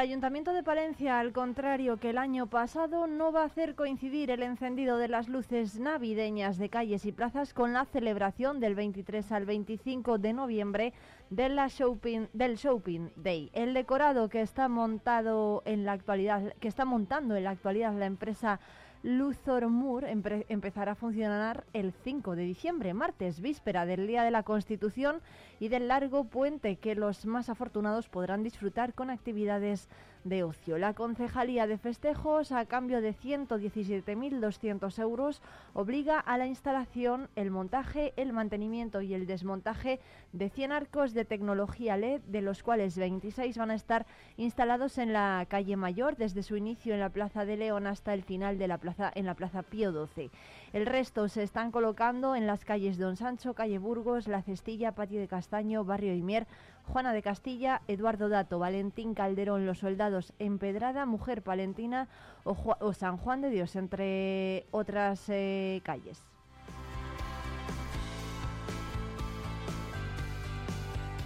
Ayuntamiento de Palencia, al contrario que el año pasado, no va a hacer coincidir el encendido de las luces navideñas de calles y plazas con la celebración del 23 al 25 de noviembre del Shopping Day. El decorado que está montado en la actualidad, que está montando en la actualidad la empresa Luthor Moore empezará a funcionar el 5 de diciembre, martes, víspera del Día de la Constitución y del largo puente que los más afortunados podrán disfrutar con actividades de ocio. La Concejalía de Festejos, a cambio de 117.200 euros, obliga a la instalación, el montaje, el mantenimiento y el desmontaje de 100 arcos de tecnología LED, de los cuales 26 van a estar instalados en la calle Mayor, desde su inicio en la Plaza de León hasta el final de la plaza, en la Plaza Pío XII. El resto se están colocando en las calles Don Sancho, Calle Burgos, La Cestilla, Patio de Castaño, Barrio Imier, Juana de Castilla, Eduardo Dato, Valentín Calderón, Los Soldados, Empedrada, Mujer Palentina o, San Juan de Dios, entre otras eh, calles.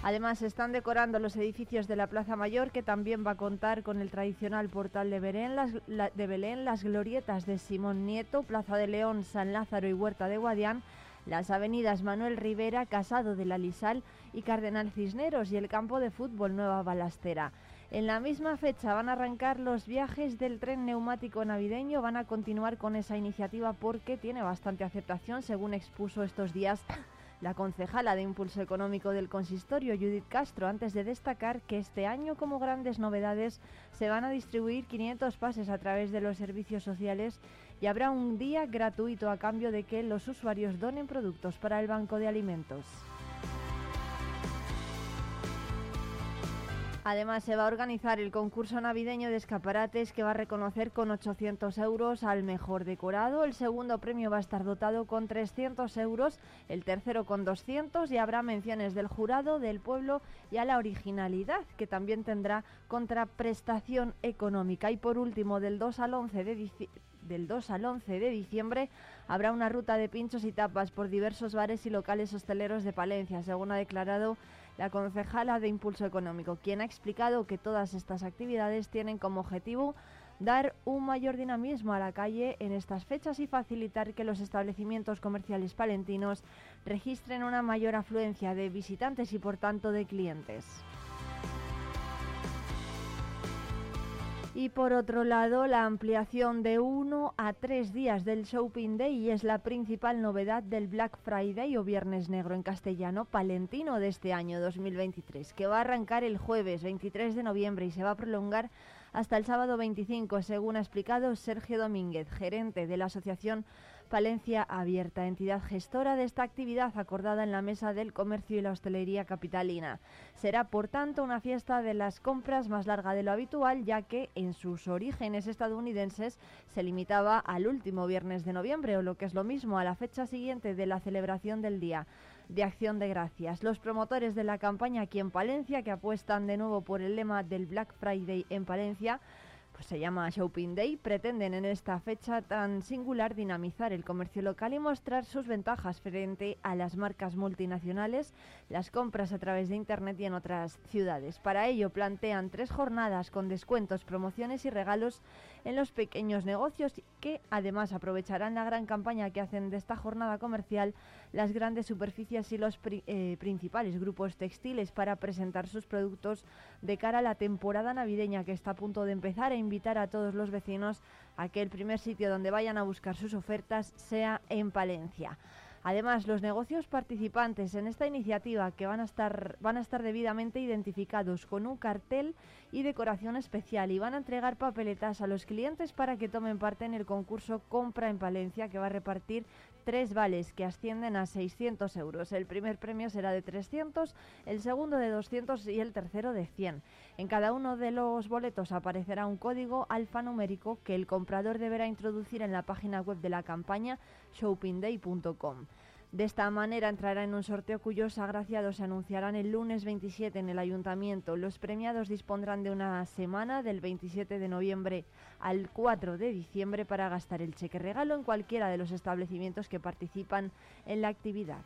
Además, están decorando los edificios de la Plaza Mayor, que también va a contar con el tradicional portal de Belén, las, de Belén, las glorietas de Simón Nieto, Plaza de León, San Lázaro y Huerta de Guadián, las avenidas Manuel Rivera, Casado de la Lisal y Cardenal Cisneros y el campo de fútbol Nueva Balastera. En la misma fecha van a arrancar los viajes del tren neumático navideño, van a continuar con esa iniciativa porque tiene bastante aceptación, según expuso estos días la concejala de Impulso Económico del Consistorio, Judith Castro, antes de destacar que este año como grandes novedades se van a distribuir 500 pases a través de los servicios sociales y habrá un día gratuito a cambio de que los usuarios donen productos para el banco de alimentos. Además, se va a organizar el concurso navideño de escaparates que va a reconocer con 800 euros al mejor decorado. El segundo premio va a estar dotado con 300 euros, el tercero con 200 y habrá menciones del jurado, del pueblo y a la originalidad, que también tendrá contraprestación económica. Y por último, del 2 al 11 de del 2 al 11 de diciembre habrá una ruta de pinchos y tapas por diversos bares y locales hosteleros de Palencia, según ha declarado la concejala de Impulso Económico, quien ha explicado que todas estas actividades tienen como objetivo dar un mayor dinamismo a la calle en estas fechas y facilitar que los establecimientos comerciales palentinos registren una mayor afluencia de visitantes y por tanto de clientes. Y por otro lado, la ampliación de uno a tres días del Shopping Day es la principal novedad del Black Friday o Viernes Negro en castellano palentino de este año 2023, que va a arrancar el jueves 23 de noviembre y se va a prolongar hasta el sábado 25, según ha explicado Sergio Domínguez, gerente de la Asociación Palencia Abierta, entidad gestora de esta actividad acordada en la Mesa del Comercio y la Hostelería Capitalina. Será, por tanto, una fiesta de las compras más larga de lo habitual, ya que en sus orígenes estadounidenses se limitaba al último viernes de noviembre, o lo que es lo mismo, a la fecha siguiente de la celebración del Día de Acción de Gracias. Los promotores de la campaña aquí en Palencia, que apuestan de nuevo por el lema del Black Friday en Palencia, pues se llama Shopping Day, pretenden en esta fecha tan singular dinamizar el comercio local y mostrar sus ventajas frente a las marcas multinacionales, las compras a través de Internet y en otras ciudades. Para ello plantean tres jornadas con descuentos, promociones y regalos en los pequeños negocios que además aprovecharán la gran campaña que hacen de esta jornada comercial las grandes superficies y los eh, principales grupos textiles para presentar sus productos de cara a la temporada navideña que está a punto de empezar e invitar a todos los vecinos a que el primer sitio donde vayan a buscar sus ofertas sea en Palencia. Además, los negocios participantes en esta iniciativa que van a estar van a estar debidamente identificados con un cartel y decoración especial y van a entregar papeletas a los clientes para que tomen parte en el concurso Compra en Palencia que va a repartir tres vales que ascienden a 600 euros. El primer premio será de 300, el segundo de 200 y el tercero de 100. En cada uno de los boletos aparecerá un código alfanumérico que el comprador deberá introducir en la página web de la campaña shoppingday.com. De esta manera entrará en un sorteo cuyos agraciados se anunciarán el lunes 27 en el ayuntamiento. Los premiados dispondrán de una semana del 27 de noviembre al 4 de diciembre para gastar el cheque regalo en cualquiera de los establecimientos que participan en la actividad.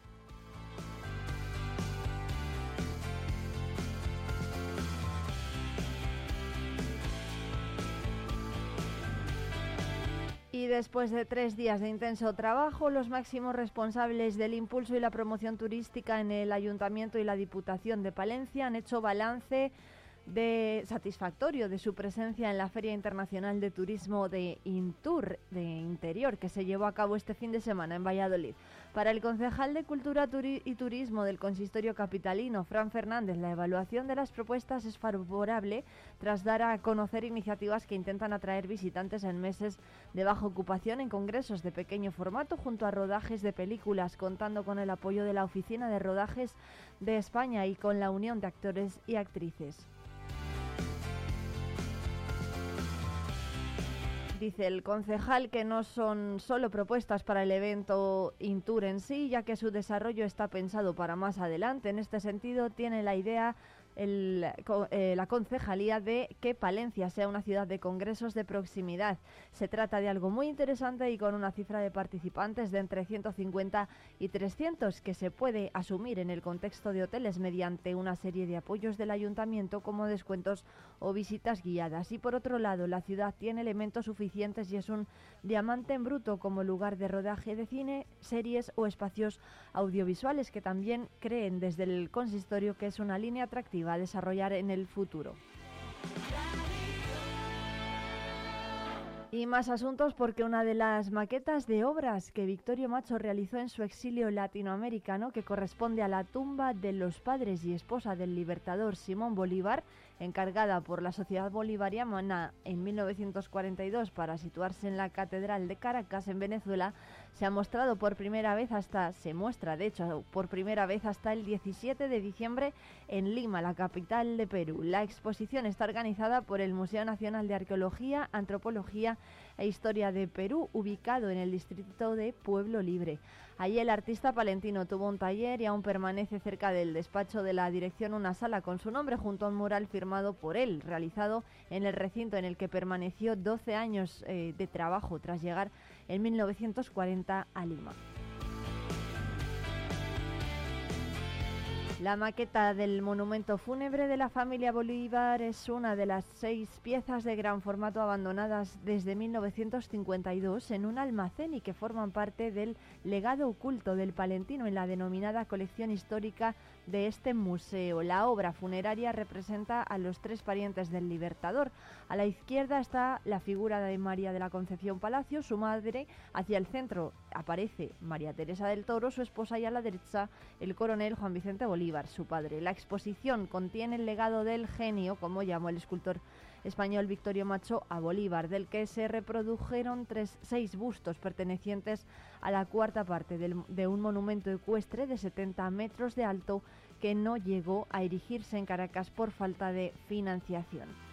Y después de tres días de intenso trabajo, los máximos responsables del impulso y la promoción turística en el Ayuntamiento y la Diputación de Palencia han hecho balance de satisfactorio de su presencia en la Feria Internacional de Turismo de Intur, de Interior, que se llevó a cabo este fin de semana en Valladolid. Para el concejal de Cultura y Turismo del Consistorio Capitalino, Fran Fernández, la evaluación de las propuestas es favorable tras dar a conocer iniciativas que intentan atraer visitantes en meses de baja ocupación en congresos de pequeño formato junto a rodajes de películas, contando con el apoyo de la Oficina de Rodajes de España y con la Unión de Actores y Actrices. Dice el concejal que no son solo propuestas para el evento Intur en sí, ya que su desarrollo está pensado para más adelante. En este sentido, tiene la idea eh, la concejalía de que Palencia sea una ciudad de congresos de proximidad. Se trata de algo muy interesante y con una cifra de participantes de entre 150 y 300 que se puede asumir en el contexto de hoteles mediante una serie de apoyos del ayuntamiento como descuentos o visitas guiadas. Y por otro lado, la ciudad tiene elementos suficientes y es un diamante en bruto como lugar de rodaje de cine, series o espacios audiovisuales que también creen desde el consistorio que es una línea atractiva a desarrollar en el futuro. Y más asuntos porque una de las maquetas de obras que Victorio Macho realizó en su exilio latinoamericano, que corresponde a la tumba de los padres y esposa del libertador Simón Bolívar, encargada por la Sociedad Bolivariana en 1942 para situarse en la Catedral de Caracas en Venezuela, se ha mostrado por primera vez hasta se muestra de hecho por primera vez hasta el 17 de diciembre en Lima, la capital de Perú. La exposición está organizada por el Museo Nacional de Arqueología, Antropología e Historia de Perú, ubicado en el distrito de Pueblo Libre. Allí el artista palentino tuvo un taller y aún permanece cerca del despacho de la dirección una sala con su nombre junto a un mural firmado por él, realizado en el recinto en el que permaneció 12 años eh, de trabajo tras llegar en 1940 a Lima. La maqueta del monumento fúnebre de la familia Bolívar es una de las seis piezas de gran formato abandonadas desde 1952 en un almacén y que forman parte del legado oculto del Palentino en la denominada colección histórica de este museo. La obra funeraria representa a los tres parientes del Libertador. A la izquierda está la figura de María de la Concepción Palacio, su madre. Hacia el centro aparece María Teresa del Toro, su esposa, y a la derecha el coronel Juan Vicente Bolívar, su padre. La exposición contiene el legado del genio, como llamó el escultor español Victorio Macho a Bolívar, del que se reprodujeron tres, seis bustos pertenecientes a la cuarta parte de un monumento ecuestre de 70 metros de alto que no llegó a erigirse en Caracas por falta de financiación.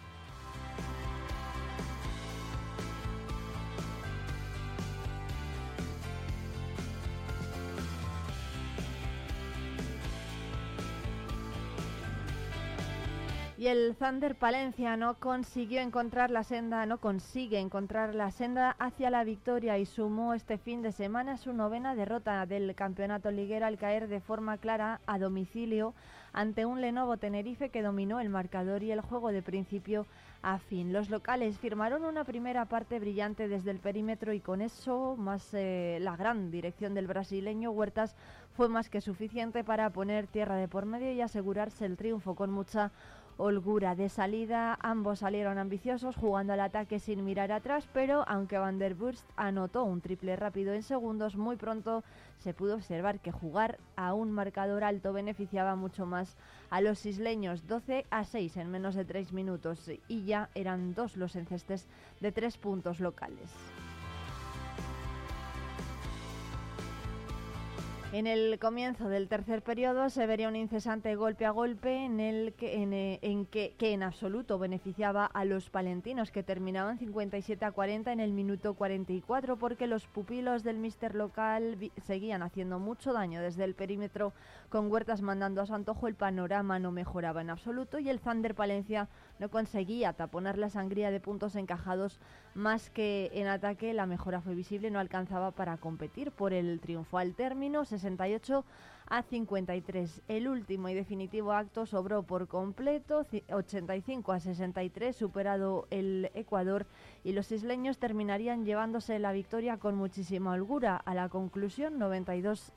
El Thunder Palencia no consiguió encontrar la senda, no consigue encontrar la senda hacia la victoria y sumó este fin de semana su novena derrota del campeonato liguero al caer de forma clara a domicilio ante un Lenovo Tenerife que dominó el marcador y el juego de principio a fin. Los locales firmaron una primera parte brillante desde el perímetro y con eso, más eh, la gran dirección del brasileño Huertas, fue más que suficiente para poner tierra de por medio y asegurarse el triunfo con mucha holgura de salida. Ambos salieron ambiciosos jugando al ataque sin mirar atrás, pero aunque Van der Burst anotó un triple rápido en segundos, muy pronto se pudo observar que jugar a un marcador alto beneficiaba mucho más a los isleños 12 a 6 en menos de 3 minutos y ya eran dos los encestes de tres puntos locales. En el comienzo del tercer periodo se vería un incesante golpe a golpe en el que en, eh, que, en absoluto beneficiaba a los palentinos que terminaban 57 a 40 en el minuto 44 porque los pupilos del mister local seguían haciendo mucho daño desde el perímetro con Huertas mandando a su antojo el panorama no mejoraba en absoluto y el Thunder Palencia no conseguía taponar la sangría de puntos encajados más que en ataque. La mejora fue visible no alcanzaba para competir por el triunfo. Al término 68 a 53 el último y definitivo acto sobró por completo 85 a 63 superado el Ecuador y los isleños terminarían llevándose la victoria con muchísima holgura. A la conclusión 92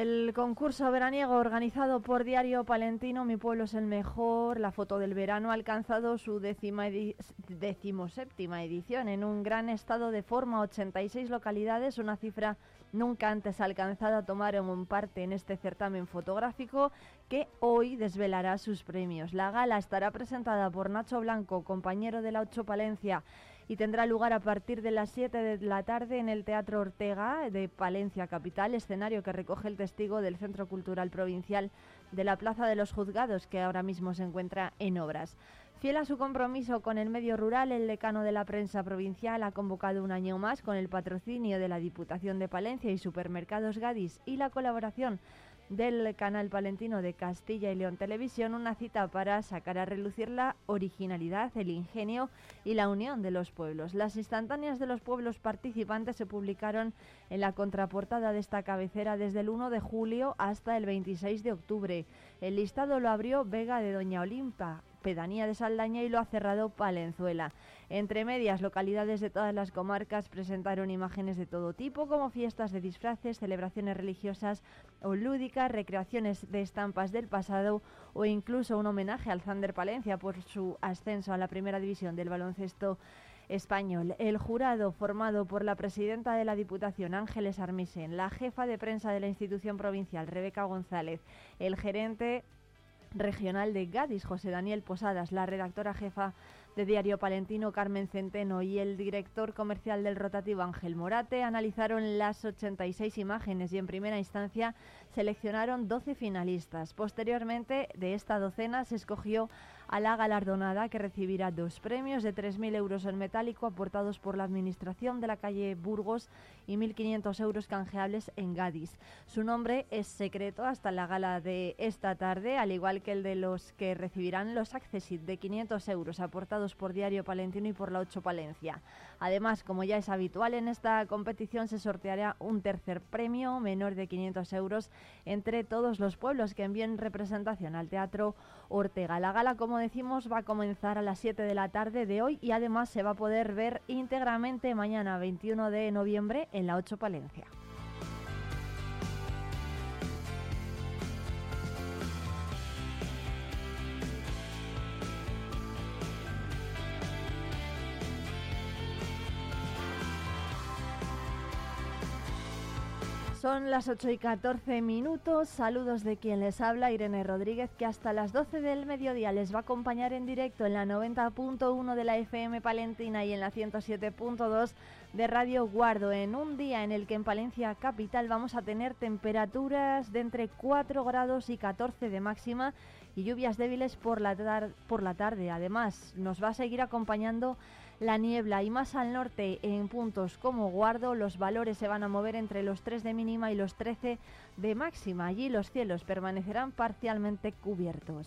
El concurso veraniego organizado por Diario Palentino Mi Pueblo es el Mejor, la foto del verano, ha alcanzado su décima decimoséptima edición en un gran estado de forma, 86 localidades, una cifra nunca antes alcanzada. Tomaron parte en este certamen fotográfico que hoy desvelará sus premios. La gala estará presentada por Nacho Blanco, compañero de la Ocho Palencia y tendrá lugar a partir de las 7 de la tarde en el Teatro Ortega de Palencia Capital, escenario que recoge el testigo del Centro Cultural Provincial de la Plaza de los Juzgados, que ahora mismo se encuentra en obras. Fiel a su compromiso con el medio rural, el decano de la prensa provincial ha convocado un año más con el patrocinio de la Diputación de Palencia y Supermercados Gadis y la colaboración del canal palentino de Castilla y León Televisión una cita para sacar a relucir la originalidad, el ingenio y la unión de los pueblos. Las instantáneas de los pueblos participantes se publicaron en la contraportada de esta cabecera desde el 1 de julio hasta el 26 de octubre. El listado lo abrió Vega de Doña Olimpa, pedanía de Saldaña y lo ha cerrado Palenzuela. Entre medias, localidades de todas las comarcas presentaron imágenes de todo tipo, como fiestas de disfraces, celebraciones religiosas o lúdicas, recreaciones de estampas del pasado o incluso un homenaje al Zander Palencia por su ascenso a la primera división del baloncesto español. El jurado, formado por la presidenta de la Diputación, Ángeles Armisen, la jefa de prensa de la institución provincial, Rebeca González, el gerente regional de Gadis, José Daniel Posadas, la redactora jefa de Diario Palentino, Carmen Centeno, y el director comercial del rotativo, Ángel Morate, analizaron las 86 imágenes y en primera instancia seleccionaron 12 finalistas. Posteriormente, de esta docena se escogió a la galardonada que recibirá dos premios de 3.000 euros en metálico aportados por la Administración de la calle Burgos y 1.500 euros canjeables en Gadis. Su nombre es secreto hasta la gala de esta tarde, al igual que el de los que recibirán los Accessit de 500 euros aportados por Diario Palentino y por la 8 Palencia. Además, como ya es habitual en esta competición, se sorteará un tercer premio menor de 500 euros entre todos los pueblos que envíen representación al Teatro Ortega. La gala, como decimos, va a comenzar a las 7 de la tarde de hoy y además se va a poder ver íntegramente mañana 21 de noviembre en la 8 Palencia. Son las 8 y 14 minutos. Saludos de quien les habla, Irene Rodríguez, que hasta las 12 del mediodía les va a acompañar en directo en la 90.1 de la FM Palentina y en la 107.2 de Radio Guardo, en un día en el que en Palencia Capital vamos a tener temperaturas de entre 4 grados y 14 de máxima y lluvias débiles por la, por la tarde. Además, nos va a seguir acompañando la niebla y más al norte en puntos como Guardo los valores se van a mover entre los 3 de mínima y los 13 de máxima. Allí los cielos permanecerán parcialmente cubiertos.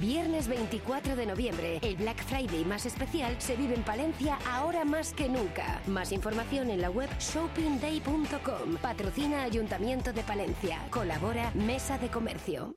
Viernes 24 de noviembre, el Black Friday más especial se vive en Palencia ahora más que nunca. Más información en la web shoppingday.com. Patrocina Ayuntamiento de Palencia. Colabora Mesa de Comercio.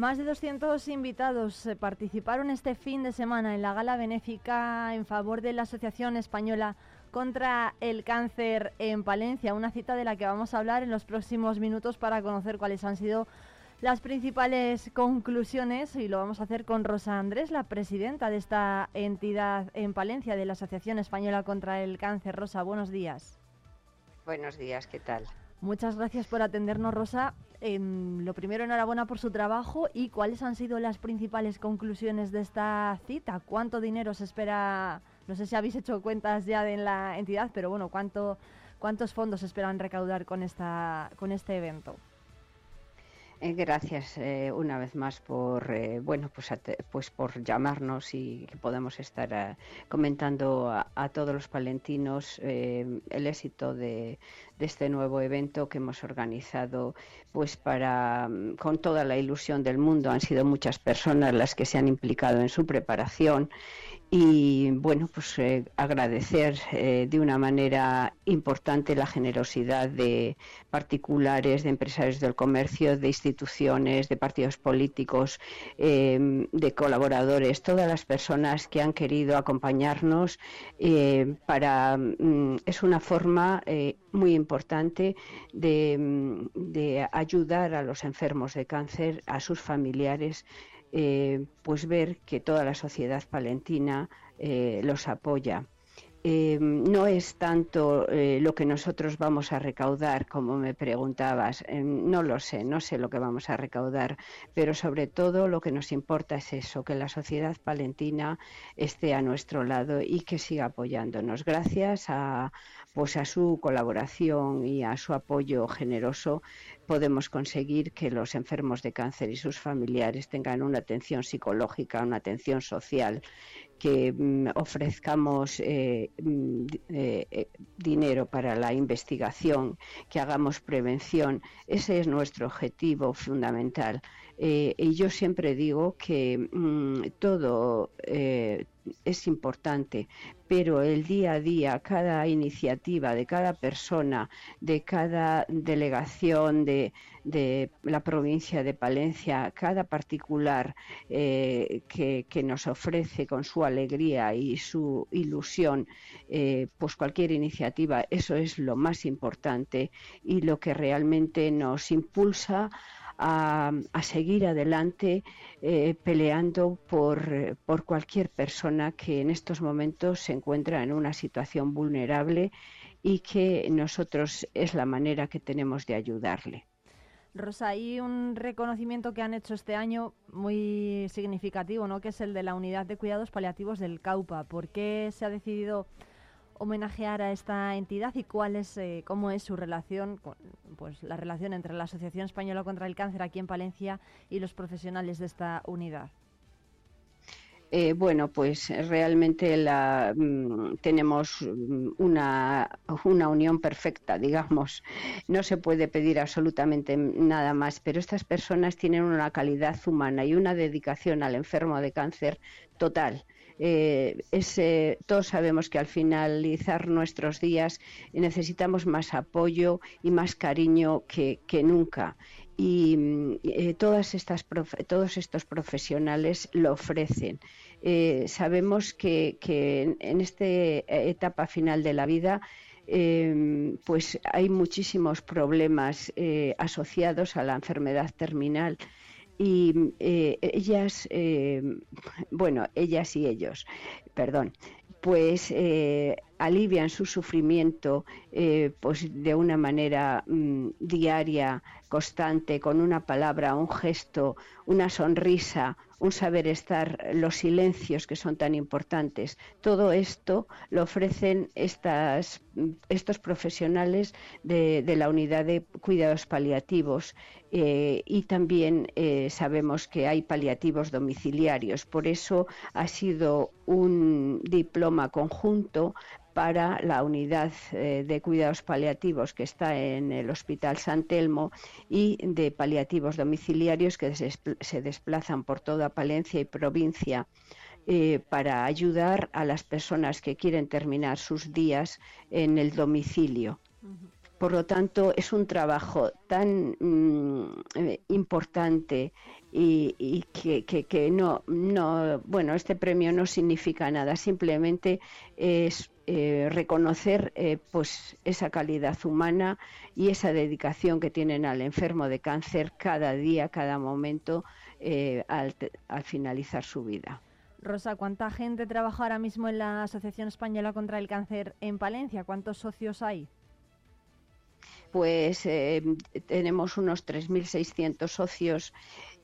Más de 200 invitados eh, participaron este fin de semana en la gala benéfica en favor de la Asociación Española contra el Cáncer en Palencia, una cita de la que vamos a hablar en los próximos minutos para conocer cuáles han sido las principales conclusiones y lo vamos a hacer con Rosa Andrés, la presidenta de esta entidad en Palencia de la Asociación Española contra el Cáncer. Rosa, buenos días. Buenos días, ¿qué tal? Muchas gracias por atendernos, Rosa. Em, lo primero, enhorabuena por su trabajo y cuáles han sido las principales conclusiones de esta cita. ¿Cuánto dinero se espera? No sé si habéis hecho cuentas ya de en la entidad, pero bueno, ¿cuánto, ¿cuántos fondos esperan recaudar con, esta, con este evento? Eh, gracias eh, una vez más por eh, bueno pues, pues por llamarnos y que podemos estar comentando a, todos los palentinos el éxito de, de, este nuevo evento que hemos organizado pues para mm, con toda la ilusión del mundo. Han sido muchas personas las que se han implicado en su preparación y bueno, pues eh, agradecer eh, de una manera importante la generosidad de particulares, de empresarios del comercio, de instituciones, de partidos políticos, em, de colaboradores, todas las personas que han querido acompañarnos eh, para mm, es una forma muy importante mm, de ayudar a los enfermos de cáncer, a sus familiares eh, pues ver que toda la sociedad palentina eh, los apoya. Eh, no es tanto lo que nosotros vamos a recaudar, como me preguntabas, no lo sé, no sé lo que vamos a recaudar, pero sobre todo lo que nos importa es eso, que la sociedad palentina esté a nuestro lado y que siga apoyándonos. Gracias a, pues a su colaboración y a su apoyo generoso, podemos conseguir que los enfermos de cáncer y sus familiares tengan una atención psicológica, una atención social, que mm, ofrezcamos eh, mm, eh, eh, dinero para la investigación, que hagamos prevención. Ese es nuestro objetivo fundamental. y yo siempre digo que mm, todo es importante, pero el día a día, cada iniciativa de cada persona, de cada delegación de, la provincia de Palencia, cada particular eh, que, nos ofrece con su alegría y su ilusión, eh, pues cualquier iniciativa, eso es lo más importante y lo que realmente nos impulsa a, seguir adelante eh, peleando por, por cualquier persona que en estos momentos se encuentra en una situación vulnerable y que nosotros es la manera que tenemos de ayudarle. Rosa, hay un reconocimiento que han hecho este año muy significativo, ¿no? que es el de la Unidad de Cuidados Paliativos del CAUPA. ¿Por qué se ha decidido homenajear a esta entidad y cuál es, eh, cómo es su relación, pues la relación entre la Asociación Española contra el Cáncer aquí en Palencia y los profesionales de esta unidad. Eh, bueno, pues realmente la, mm, tenemos una, una, unión perfecta, digamos. No se puede pedir absolutamente nada más, pero estas personas tienen una calidad humana y una dedicación al enfermo de cáncer total. Eh, todos sabemos que al finalizar nuestros días necesitamos más apoyo y más cariño que, nunca. Y eh, todas estas todos estos profesionales lo ofrecen. Eh, sabemos que, en esta etapa final de la vida pues hay muchísimos problemas asociados a la enfermedad terminal y eh, ellas, eh, bueno, ellas y ellos, perdón, pues eh, alivian su sufrimiento pues de una manera mm, diaria, constante, con una palabra, un gesto, una sonrisa, un saber estar, los silencios que son tan importantes. Todo esto lo ofrecen estas, estos profesionales de, la unidad de cuidados paliativos eh, y también eh, sabemos que hay paliativos domiciliarios. Por eso ha sido un diploma conjunto para la unidad eh, de cuidados paliativos que está en el Hospital San Telmo y de paliativos domiciliarios que se, desplazan por toda Palencia y provincia eh, para ayudar a las personas que quieren terminar sus días en el domicilio. Por lo tanto, es un trabajo tan mm, eh, importante y, que, no, no, bueno, este premio no significa nada, simplemente es eh, reconocer eh, pues esa calidad humana y esa dedicación que tienen al enfermo de cáncer cada día, cada momento eh, al, al, finalizar su vida. Rosa, ¿cuánta gente trabaja ahora mismo en la Asociación Española contra el Cáncer en Palencia? ¿Cuántos socios hay? Pues tenemos unos 3.600 socios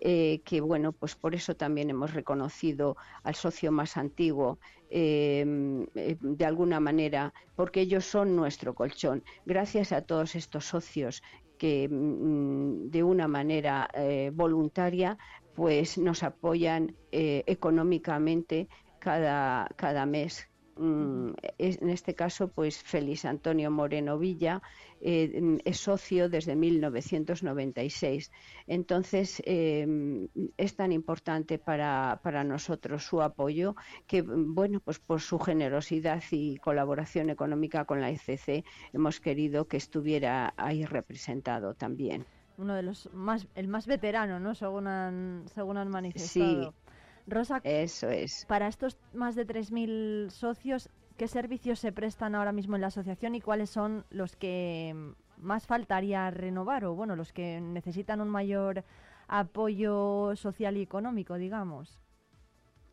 eh, que bueno, pues por eso también hemos reconocido al socio más antiguo em, eh, de alguna manera, porque ellos son nuestro colchón. Gracias a todos estos socios que mm, de una manera eh, voluntaria pues nos apoyan económicamente cada, cada mes en este caso, pues Félix Antonio Moreno Villa eh, es socio desde 1996. Entonces, em, es tan importante para, para, nosotros su apoyo que, bueno, pues por su generosidad y colaboración económica con la ICC hemos querido que estuviera ahí representado también. Uno de los más, el más veterano, ¿no? Según han, según han manifestado. Sí. Rosa, eso es. Para estos más de 3.000 socios, ¿qué servicios se prestan ahora mismo en la asociación y cuáles son los que más faltaría renovar o, bueno, los que necesitan un mayor apoyo social y económico, digamos?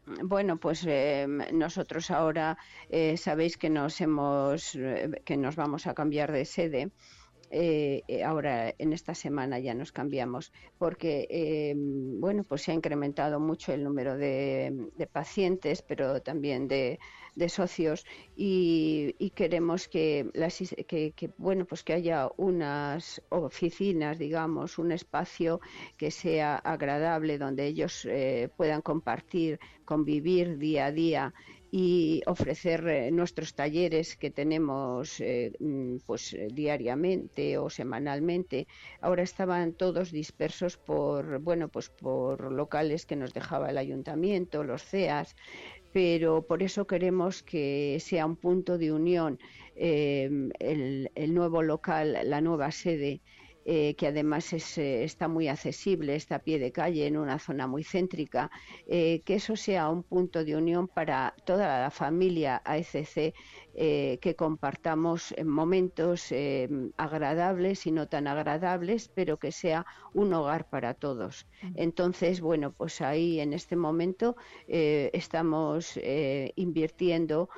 Bueno, pues eh, nosotros ahora eh, sabéis que nos hemos eh, que nos vamos a cambiar de sede eh, eh, ahora en esta semana ya nos cambiamos porque eh, bueno pues se ha incrementado mucho el número de, pacientes pero también de, socios y, queremos que, bueno pues que haya unas oficinas digamos un espacio que sea agradable donde ellos puedan compartir convivir día a día y ofrecer eh, nuestros talleres que tenemos eh, mm, pues eh, diariamente o semanalmente. Ahora estaban todos dispersos por bueno pues por locales que nos dejaba el ayuntamiento, los CEAS, pero por eso queremos que sea un punto de unión el, el nuevo local, la nueva sede eh, que además eh, está muy accesible, está a pie de calle en una zona muy céntrica, eh, que eso sea un punto de unión para toda la familia AECC eh, que compartamos momentos eh, agradables y no tan agradables, pero que sea un hogar para todos. Entonces, bueno, pues ahí en este momento eh, estamos invirtiendo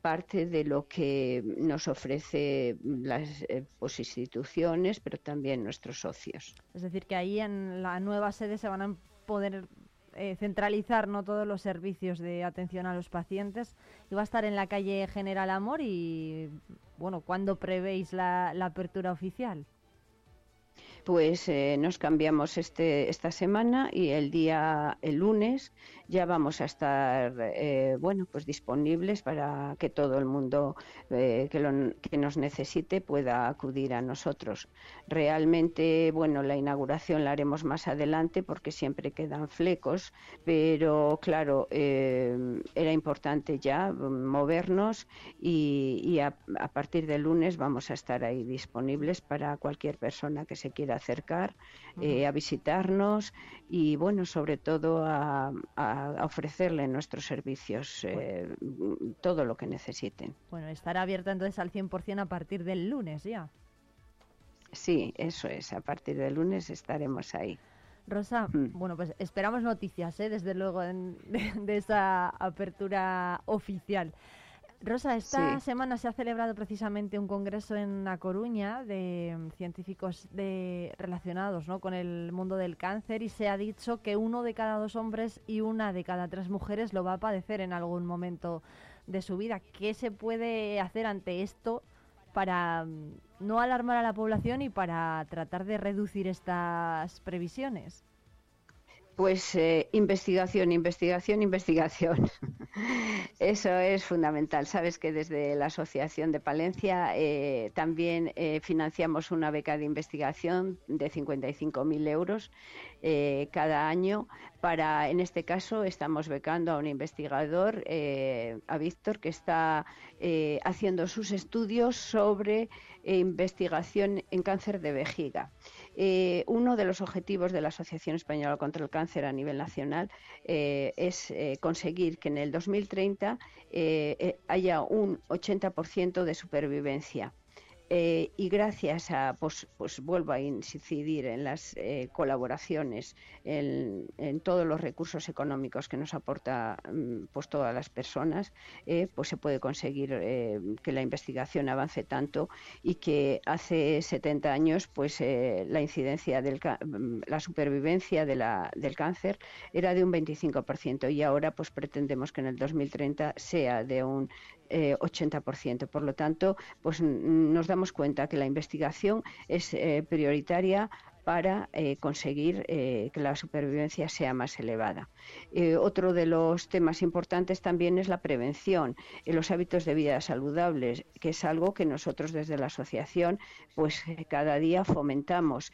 parte de lo que nos ofrece las pues, instituciones, pero también nuestros socios. Es decir, que ahí en la nueva sede se van a poder eh, centralizar no todos los servicios de atención a los pacientes. Y va a estar en la calle General Amor y, bueno, ¿cuándo prevéis la apertura oficial? pues eh, nos cambiamos este, esta semana y el día, el lunes, ya vamos a estar, eh, bueno, pues disponibles para que todo el mundo eh, que, que nos necesite pueda acudir a nosotros. Realmente, bueno, la inauguración la haremos más adelante porque siempre quedan flecos, pero claro, era importante ya movernos y, a, a partir del lunes vamos a estar ahí disponibles para cualquier persona que se quiera acercar eh, a visitarnos y, bueno, sobre todo a, ofrecerle nuestros servicios eh, todo lo que necesiten. Bueno, estará abierta entonces al 100% a partir del lunes ya. Sí, eso es. A partir del lunes estaremos ahí. Rosa, mm. bueno, pues esperamos noticias, ¿eh? desde luego, de esa apertura oficial. Rosa, esta semana se ha celebrado precisamente un congreso en La Coruña de mm, científicos de, relacionados con el mundo del cáncer y se ha dicho que uno de cada dos hombres y una de cada tres mujeres lo va a padecer en algún momento de su vida. ¿Qué se puede hacer ante esto para mm, no alarmar a la población y para tratar de reducir estas previsiones? Pues eh, investigación, investigación, investigación. Eso es fundamental. Sabes que desde la Asociación de Palencia eh, también eh, financiamos una beca de investigación de 55.000 euros cada año para, en este caso, estamos becando a un investigador, a Víctor, que está haciendo sus estudios sobre investigación en cáncer de vejiga. Eh, uno de los objetivos de la Asociación Española contra el Cáncer a nivel nacional eh, es eh, conseguir que en el 2030 haya un 80% de supervivencia. Eh, y gracias a, pues, pues, vuelvo a incidir en las eh, colaboraciones, en, todos los recursos económicos que nos aporta mm, pues todas las personas, eh, pues se puede conseguir que la investigación avance tanto y que hace 70 años pues la incidencia del mm, la supervivencia de la, del cáncer era de un 25% y ahora pues pretendemos que en el 2030 sea de un 80%. Por lo tanto, pues nos damos cuenta que la investigación es prioritaria para eh, conseguir eh, que la supervivencia sea más elevada. Eh, otro de los temas importantes también es la prevención, los hábitos de vida saludables, que es algo que nosotros desde la asociación pues cada día fomentamos,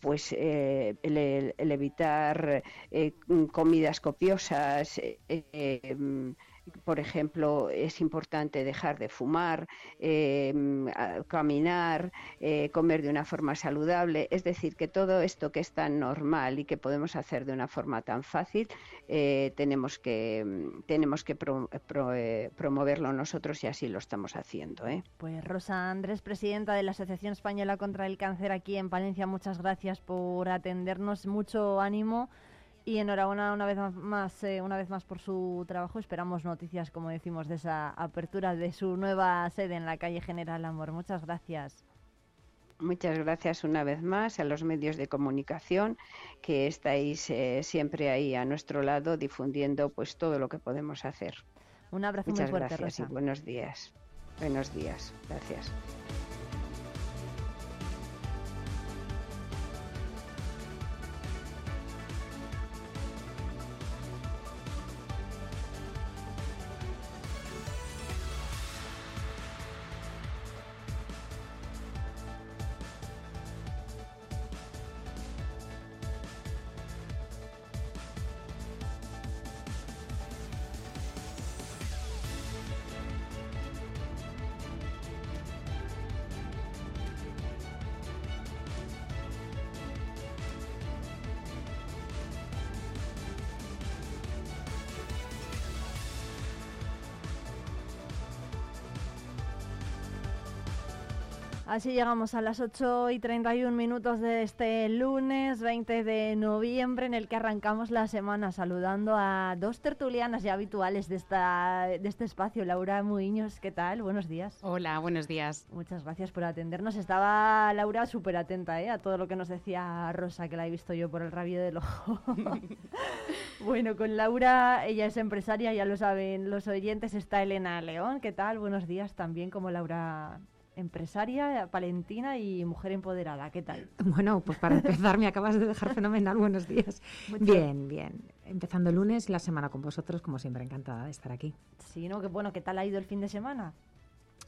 pues el, el, evitar comidas copiosas por ejemplo, es importante dejar de fumar, eh, caminar, eh, comer de una forma saludable. Es decir, que todo esto que es tan normal y que podemos hacer de una forma tan fácil, eh, tenemos que, tenemos que promoverlo nosotros y así lo estamos haciendo. Pues Rosa Andrés, presidenta de la Asociación Española contra el Cáncer aquí en Palencia, muchas gracias por atendernos. Mucho ánimo. Y enhorabuena una vez más, eh, una vez más por su trabajo. Esperamos noticias, como decimos, de esa apertura de su nueva sede en la calle General Amor. Muchas gracias. Muchas gracias una vez más a los medios de comunicación que estáis eh, siempre ahí a nuestro lado difundiendo pues todo lo que podemos hacer. Un abrazo Muchas muy fuerte, gracias y buenos días. Buenos días. Gracias. Así llegamos a las 8 y 31 minutos de este lunes 20 de noviembre en el que arrancamos la semana saludando a dos tertulianas ya habituales de, esta, de este espacio. Laura Muiños, ¿qué tal? Buenos días. Hola, buenos días. Muchas gracias por atendernos. Estaba Laura súper atenta ¿eh? a todo lo que nos decía Rosa, que la he visto yo por el rabio del ojo. bueno, con Laura, ella es empresaria, ya lo saben los oyentes, está Elena León. ¿Qué tal? Buenos días también como Laura empresaria, palentina y mujer empoderada. ¿Qué tal? Bueno, pues para empezar me acabas de dejar fenomenal. Buenos días. Bien, bien. Empezando el lunes la semana con vosotros, como siempre, encantada de estar aquí. Sí, ¿no? Que bueno, ¿qué tal ha ido el fin de semana?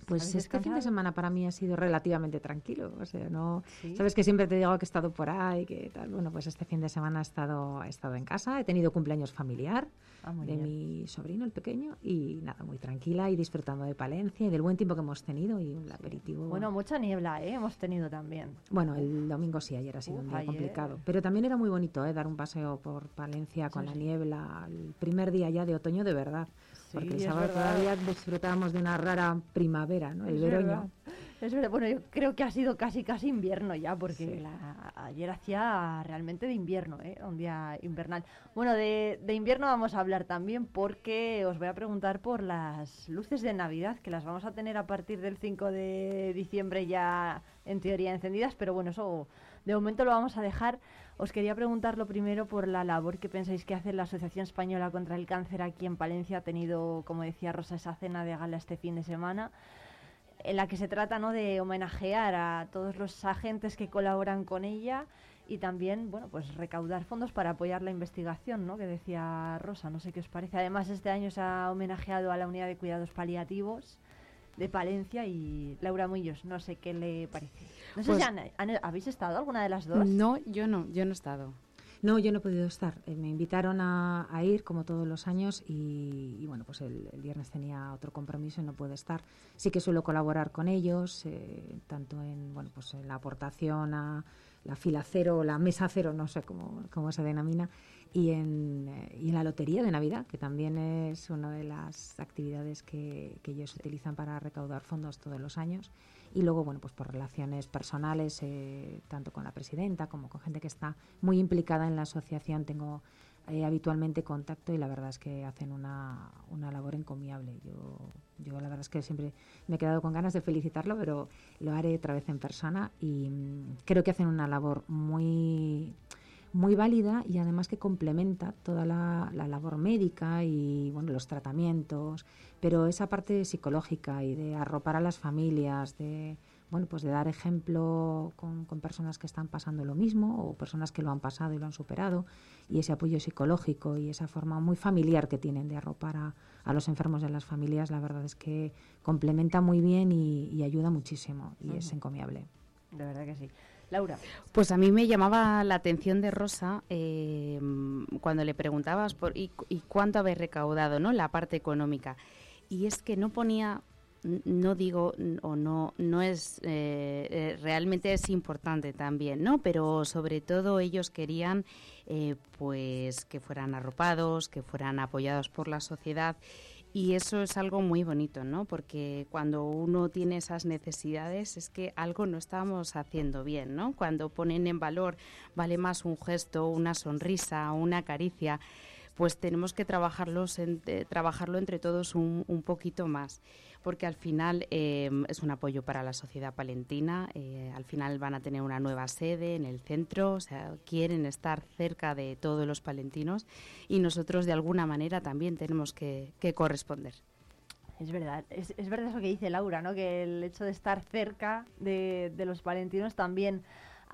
Pues este fin de semana para mí ha sido relativamente tranquilo. O sea, no. Sabes que siempre te digo que he estado por ahí, que tal. Bueno, pues este fin de semana he estado, he estado en casa, he tenido cumpleaños familiar ah, de mi sobrino, el pequeño, y nada, muy tranquila y disfrutando de Palencia y del buen tiempo que hemos tenido y un aperitivo. Bueno, mucha niebla, ¿eh? Hemos tenido también. Bueno, el domingo sí, ayer ha sido un día complicado. Pero también era muy bonito, ¿eh? Dar un paseo por Palencia con la niebla, el primer día ya de otoño de verdad porque el sábado todavía disfrutábamos de una rara primavera, ¿no? El veroño. Es verdad. Bueno, yo creo que ha sido casi casi invierno ya, porque ayer hacía realmente de invierno, ¿eh? un día invernal. Bueno, de, de, invierno vamos a hablar también porque os voy a preguntar por las luces de Navidad, que las vamos a tener a partir del 5 de diciembre ya en teoría encendidas, pero bueno, eso de momento lo vamos a dejar os quería preguntar lo primero por la labor que pensáis que hace la Asociación Española contra el Cáncer aquí en Palencia. Ha tenido, como decía Rosa, esa cena de gala este fin de semana en la que se trata ¿no? de homenajear a todos los agentes que colaboran con ella y también, bueno, pues recaudar fondos para apoyar la investigación, ¿no? Que decía Rosa, no sé qué os parece. Además, este año se ha homenajeado a la Unidad de Cuidados Paliativos de Palencia y Laura Muñoz, no sé qué le parece. No sé si pues habéis estado alguna de las dos. No, yo no, yo no he estado. No, yo no he podido estar. Eh, me invitaron a, ir, como todos los años, y, bueno, pues el, viernes tenía otro compromiso y no pude estar. Sí que suelo colaborar con ellos, eh, tanto en, bueno, pues en la aportación a la fila cero, la mesa cero, no sé cómo, cómo se denomina, y en, eh, y en, la lotería de Navidad, que también es una de las actividades que, que, ellos utilizan para recaudar fondos todos los años. Y luego, bueno, pues por relaciones personales, eh, tanto con la presidenta como con gente que está muy implicada en la asociación, tengo eh, habitualmente contacto y la verdad es que hacen una, una labor encomiable. Yo, yo la verdad es que siempre me he quedado con ganas de felicitarlo, pero lo haré otra vez en persona y mm, creo que hacen una labor muy muy válida y además que complementa toda la, labor médica y bueno los tratamientos. Pero esa parte psicológica y de arropar a las familias de bueno pues de dar ejemplo con, personas que están pasando lo mismo o personas que lo han pasado y lo han superado y ese apoyo psicológico y esa forma muy familiar que tienen de arropar a, los enfermos de las familias la verdad es que complementa muy bien y, ayuda muchísimo y es encomiable. De verdad que sí Laura. Pues a mí me llamaba la atención de Rosa eh, cuando le preguntabas por y, cuánto habéis recaudado, ¿no? La parte económica. Y es que no ponía no digo o no no es eh, eh, realmente es importante también no pero sobre todo ellos querían pues que fueran arropados que fueran apoyados por la sociedad y eso es algo muy bonito, ¿no? Porque cuando uno tiene esas necesidades es que algo no estamos haciendo bien, ¿no? Cuando ponen en valor vale más un gesto, una sonrisa, una caricia, pues tenemos que trabajarlos eh, trabajarlo entre todos un, un poquito más porque al final em, es un apoyo para la sociedad palentina. Eh, al final van a tener una nueva sede en el centro, o sea, quieren estar cerca de todos los palentinos y nosotros de alguna manera también tenemos que, corresponder. Es verdad, es, verdad eso que dice Laura, ¿no? que el hecho de estar cerca de, los palentinos también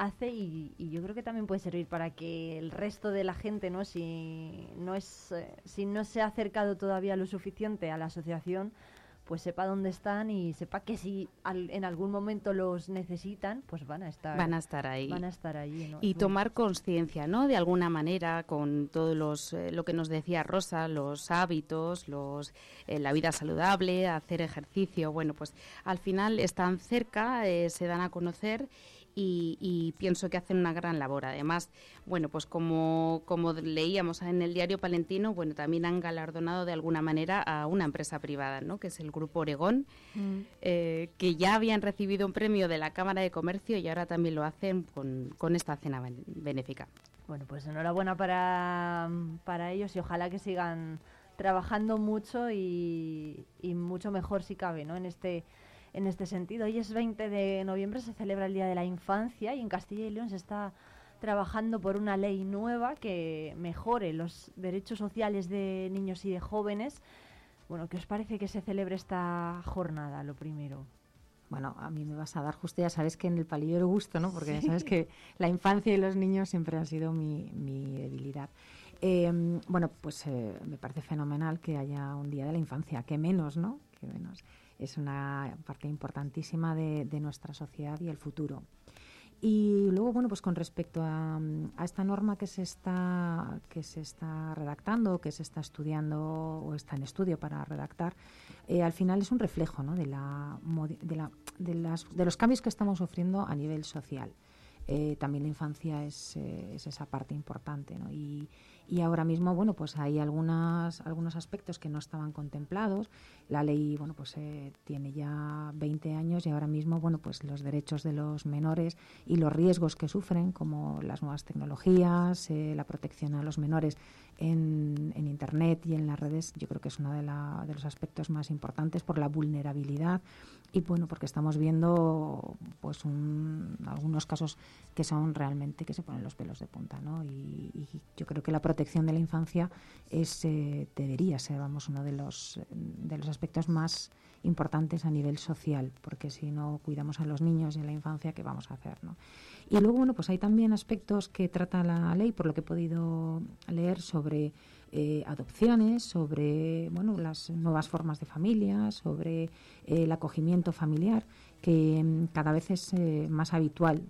hace y, yo creo que también puede servir para que el resto de la gente, ¿no? si, no es, eh, si no se ha acercado todavía lo suficiente a la asociación, pues sepa dónde están y sepa que si en algún momento los necesitan, pues van a estar van a estar ahí. Van a estar ahí Y tomar conciencia, ¿no? De alguna manera con todos los eh, lo que nos decía Rosa, los hábitos, los eh, la vida saludable, hacer ejercicio, bueno, pues al final están cerca, eh, se dan a conocer y, pienso que hacen una gran labor. Además, bueno, pues como, como leíamos en el diario Palentino, bueno, también han galardonado de alguna manera a una empresa privada, ¿no? que es el Grupo Oregón, mm. eh, que ya habían recibido un premio de la Cámara de Comercio y ahora también lo hacen con, con esta cena benéfica. Bueno, pues enhorabuena para, para ellos y ojalá que sigan trabajando mucho y, y mucho mejor si cabe, ¿no? En este en este sentido. Hoy es 20 de noviembre, se celebra el Día de la Infancia y en Castilla y León se está trabajando por una ley nueva que mejore los derechos sociales de niños y de jóvenes. Bueno, ¿qué os parece que se celebre esta jornada, lo primero? Bueno, a mí me vas a dar justo, ya sabes que en el palillo gusto, ¿no? Porque ya sabes que la infancia y los niños siempre han sido mi, debilidad. Em, bueno, pues eh, me parece fenomenal que haya un día de la infancia, que menos, ¿no? Que menos es una parte importantísima de, nuestra sociedad y el futuro. Y luego, bueno, pues con respecto a, esta norma que se está que se está redactando, que se está estudiando o está en estudio para redactar, eh, al final es un reflejo ¿no? de, la, de, la, de, las, de los cambios que estamos sufriendo a nivel social. Eh, también la infancia es, eh, es, esa parte importante, ¿no? Y, y ahora mismo, bueno, pues hay algunas, algunos aspectos que no estaban contemplados. La ley, bueno, pues eh, tiene ya 20 años y ahora mismo, bueno, pues los derechos de los menores y los riesgos que sufren, como las nuevas tecnologías, eh, la protección a los menores en, en, Internet y en las redes, yo creo que es uno de, de los aspectos más importantes por la vulnerabilidad y bueno porque estamos viendo pues algunos casos que son realmente que se ponen los pelos de punta ¿no? y, yo creo que la protección de la infancia es eh, debería ser vamos uno de los de los aspectos más importantes a nivel social porque si no cuidamos a los niños y a la infancia qué vamos a hacer ¿no? y luego bueno pues hay también aspectos que trata la ley por lo que he podido leer sobre eh, adopciones, sobre bueno, las nuevas formas de familia, sobre eh, el acogimiento familiar, que mm, cada vez es eh, más habitual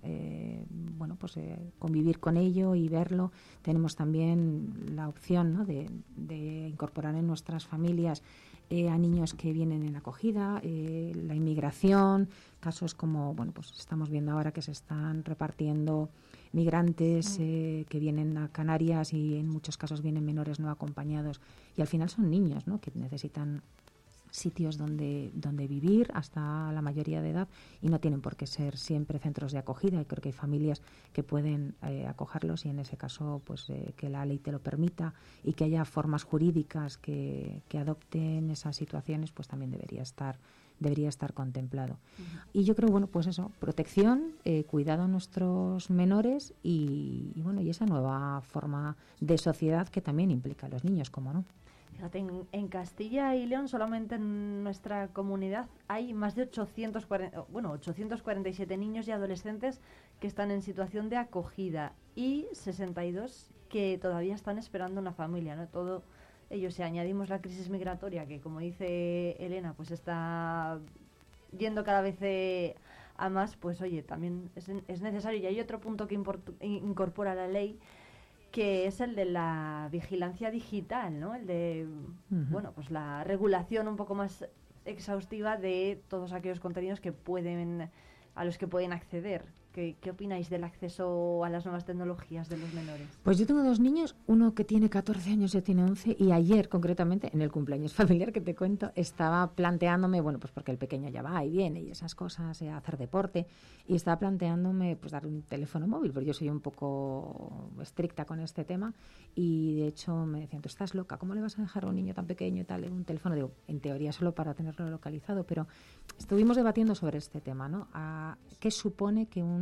bueno, pues, convivir con ello y verlo. Tenemos también la opción de, de, incorporar en nuestras familias a niños que vienen en acogida, la inmigración, casos como bueno, pues estamos viendo ahora que se están repartiendo migrantes eh, que vienen a Canarias y en muchos casos vienen menores no acompañados. Y al final son niños ¿no? que necesitan sitios donde, donde vivir hasta la mayoría de edad y no tienen por qué ser siempre centros de acogida. Y creo que hay familias que pueden eh, acogerlos y en ese caso pues eh, que la ley te lo permita y que haya formas jurídicas que, que adopten esas situaciones pues también debería estar debería estar contemplado. Y yo creo, bueno, pues eso, protección, eh, cuidado a nuestros menores y, y, bueno, y esa nueva forma de sociedad que también implica a los niños, como no. Fíjate, en, Castilla y León solamente en nuestra comunidad hay más de 840, bueno, 847 niños y adolescentes que están en situación de acogida y 62 que todavía están esperando una familia, ¿no? Todo ello, si añadimos la crisis migratoria, que como dice Elena, pues está yendo cada vez eh, a más, pues oye, también es, es necesario. Y hay otro punto que incorpora la ley, que es el de la vigilancia digital, ¿no? El de, bueno, pues la regulación un poco más exhaustiva de todos aquellos contenidos que pueden, a los que pueden acceder. ¿Qué, opináis del acceso a las nuevas tecnologías de los menores? Pues yo tengo dos niños, uno que tiene 14 años y otro tiene 11, y ayer concretamente, en el cumpleaños familiar que te cuento, estaba planteándome, bueno, pues porque el pequeño ya va y viene y esas cosas, eh, hacer deporte, y estaba planteándome pues dar un teléfono móvil, porque yo soy un poco estricta con este tema, y de hecho me decían, tú estás loca, ¿cómo le vas a dejar a un niño tan pequeño y tal un teléfono? Digo, en teoría solo para tenerlo localizado, pero estuvimos debatiendo sobre este tema, ¿no? A, ¿Qué supone que un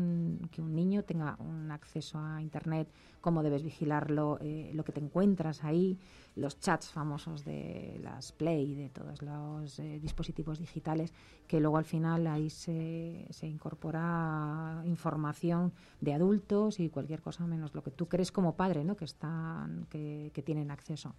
que un niño tenga un acceso a Internet, cómo debes vigilarlo, eh, lo que te encuentras ahí, los chats famosos de las Play, de todos los eh, dispositivos digitales, que luego al final ahí se, se, incorpora información de adultos y cualquier cosa menos lo que tú crees como padre, ¿no? que, están, que, que tienen acceso.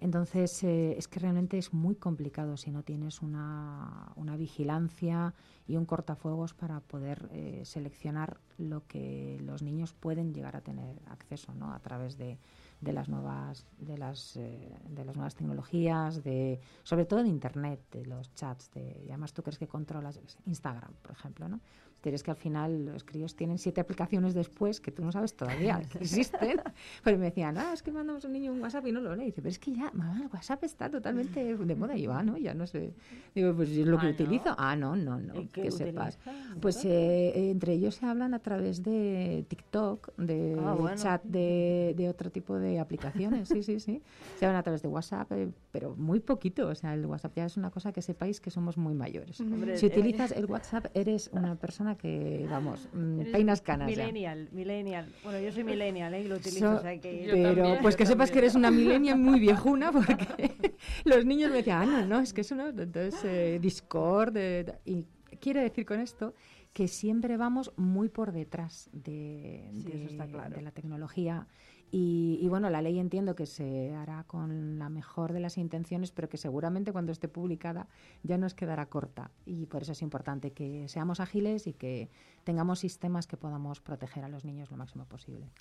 Entonces, eh, es que realmente es muy complicado si no tienes una, una vigilancia y un cortafuegos para poder eh, seleccionar lo que los niños pueden llegar a tener acceso ¿no? a través de, de las nuevas de las eh, de las nuevas tecnologías de sobre todo de internet de los chats de y además tú crees que controlas Instagram por ejemplo no pero es que al final los críos tienen siete aplicaciones después que tú no sabes todavía que existen. Pero me decían, ah, es que mandamos a un niño un WhatsApp y no lo lee. dice, pero es que ya, mamá, el WhatsApp está totalmente de moda. Y yo, ah, no, ya no sé. Digo, pues es lo que ah, utilizo. Ah, no, no, no, que sepas. Pues eh, entre ellos se hablan a través de TikTok, de, ah, chat, de, de, otro tipo de aplicaciones. Sí, sí, sí. Se hablan a través de WhatsApp, eh, pero muy poquito. O sea, el WhatsApp ya es una cosa que sepáis que somos muy mayores. si utilizas el WhatsApp, eres una persona que, vamos, mm, peinas canas. Millennial, millennial. Bueno, yo soy millennial, ¿eh? Y lo utilizo, Pero, pues que sepas que eres una millennial muy viejuna, porque los niños me decían, ah, no, no, es que es uno, entonces, eh, Discord, y quiere decir con esto que siempre vamos muy por detrás de, de la tecnología y, bueno, la ley entiendo que se hará con la mejor de las intenciones, pero que seguramente cuando esté publicada ya nos quedará corta. Y por eso es importante que seamos ágiles y que tengamos sistemas que podamos proteger a los niños lo máximo posible.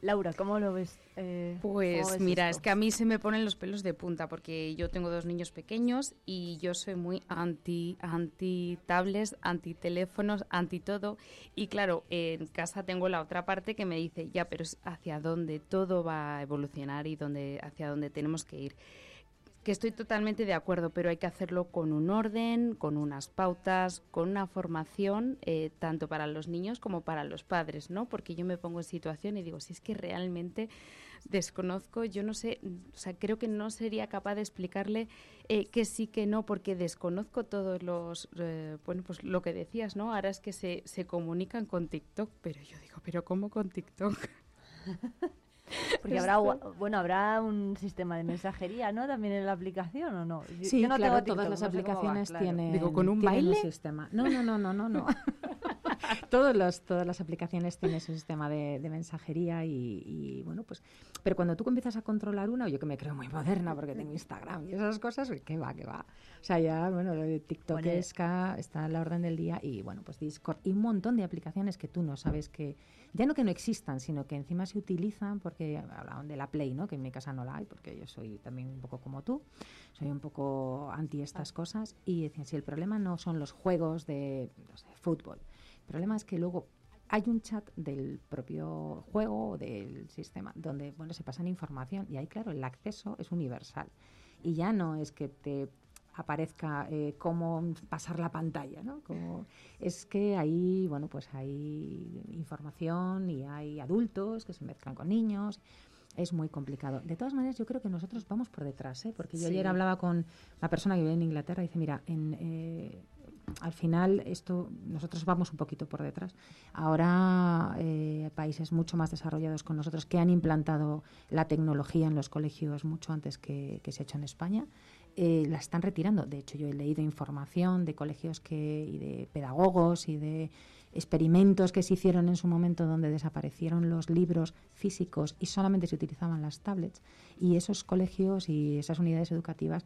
Laura, ¿cómo lo ves? Eh, pues mira, es que a mí se me ponen los pelos de punta porque yo tengo dos niños pequeños y yo soy muy anti, anti tablets, anti teléfonos, anti todo. Y claro, en casa tengo la otra parte que me dice, ya, pero es hacia dónde todo va a evolucionar y dónde, hacia dónde tenemos que ir que estoy totalmente de acuerdo, pero hay que hacerlo con un orden, con unas pautas, con una formación, eh, tanto para los niños como para los padres, ¿no? Porque yo me pongo en situación y digo, si es que realmente desconozco, yo no sé, o sea, creo que no sería capaz de explicarle eh, que sí, que no, porque desconozco todos los, eh, bueno, pues lo que decías, ¿no? Ahora es que se, se comunican con TikTok, pero yo digo, ¿pero cómo con TikTok? Porque habrá, bueno, habrá un sistema de mensajería, ¿no? También en la aplicación, ¿o no? Sí, no claro, todas las aplicaciones tienen, Digo, ¿con un baile? sistema. No, no, no, no, no, no. todas las aplicaciones tienen su sistema de, mensajería y, bueno, pues... Pero cuando tú comienzas a controlar una, yo que me creo muy moderna porque tengo Instagram y esas cosas, ¿qué va, qué va? O sea, ya, bueno, lo de TikTok está a la orden del día y, bueno, pues Discord y un montón de aplicaciones que tú no sabes que ya no que no existan, sino que encima se utilizan, porque hablaban de la Play, ¿no? que en mi casa no la hay, porque yo soy también un poco como tú, soy un poco anti estas cosas, y decían, si el problema no son los juegos de, fútbol, el problema es que luego hay un chat del propio juego o del sistema donde bueno se pasan información y ahí claro el acceso es universal y ya no es que te aparezca eh, cómo pasar la pantalla, ¿no? Como es que ahí, bueno, pues hay información y hay adultos que se mezclan con niños. es muy complicado. De todas maneras, yo creo que nosotros vamos por detrás, ¿eh? porque yo Sí. ayer hablaba con una persona que vive en Inglaterra y dice, mira, en, eh, al final esto nosotros vamos un poquito por detrás. Ahora eh, países mucho más desarrollados con nosotros que han implantado la tecnología en los colegios mucho antes que, se ha hecho en España, eh, la están retirando. De hecho, yo he leído información de colegios que, y de pedagogos y de experimentos que se hicieron en su momento donde desaparecieron los libros físicos y solamente se utilizaban las tablets. Y esos colegios y esas unidades educativas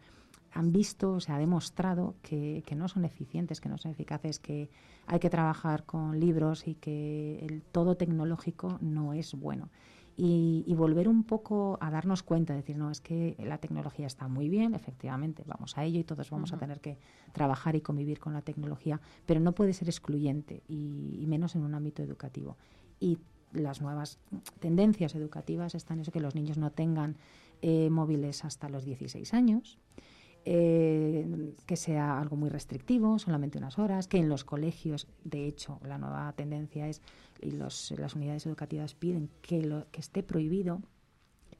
han visto, se ha demostrado que, que no son eficientes, que no son eficaces, que hay que trabajar con libros y que el todo tecnológico no es bueno. Y, y volver un poco a darnos cuenta, decir, no, es que la tecnología está muy bien, efectivamente, vamos a ello y todos vamos a Ujú. tener que trabajar y convivir con la tecnología, pero no puede ser excluyente y, y menos en un ámbito educativo. Y las nuevas tendencias educativas están en eso, que los niños no tengan eh, móviles hasta los 16 años, eh, que sea algo muy restrictivo, solamente unas horas, que en los colegios, de hecho, la nueva tendencia es, y los, las unidades educativas piden que, lo, que esté prohibido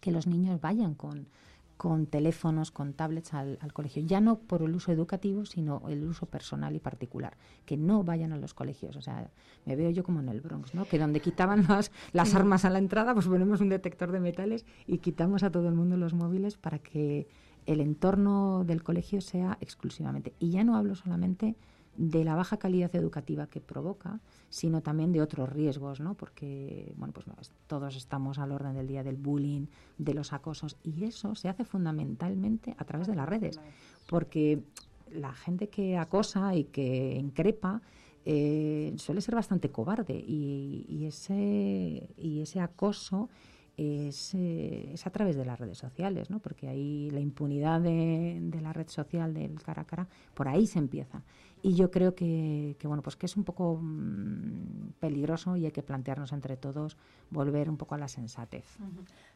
que los niños vayan con, con teléfonos, con tablets al, al colegio, ya no por el uso educativo, sino el uso personal y particular, que no vayan a los colegios. O sea, me veo yo como en el Bronx, ¿no? Que donde quitaban las, las armas a la entrada, pues ponemos un detector de metales y quitamos a todo el mundo los móviles para que el entorno del colegio sea exclusivamente. Y ya no hablo solamente de la baja calidad educativa que provoca, sino también de otros riesgos, ¿no? Porque, bueno, pues todos estamos al orden del día del bullying, de los acosos, y eso se hace fundamentalmente a través de las redes, porque la gente que acosa y que increpa eh, suele ser bastante cobarde y, y ese, y ese acoso es, eh, es a través de las redes sociales, ¿no? porque ahí la impunidad de, la red social, del cara a cara, por ahí se empieza. Y yo creo que, que, bueno, pues que es un poco mm, peligroso y hay que plantearnos entre todos volver un poco a la sensatez.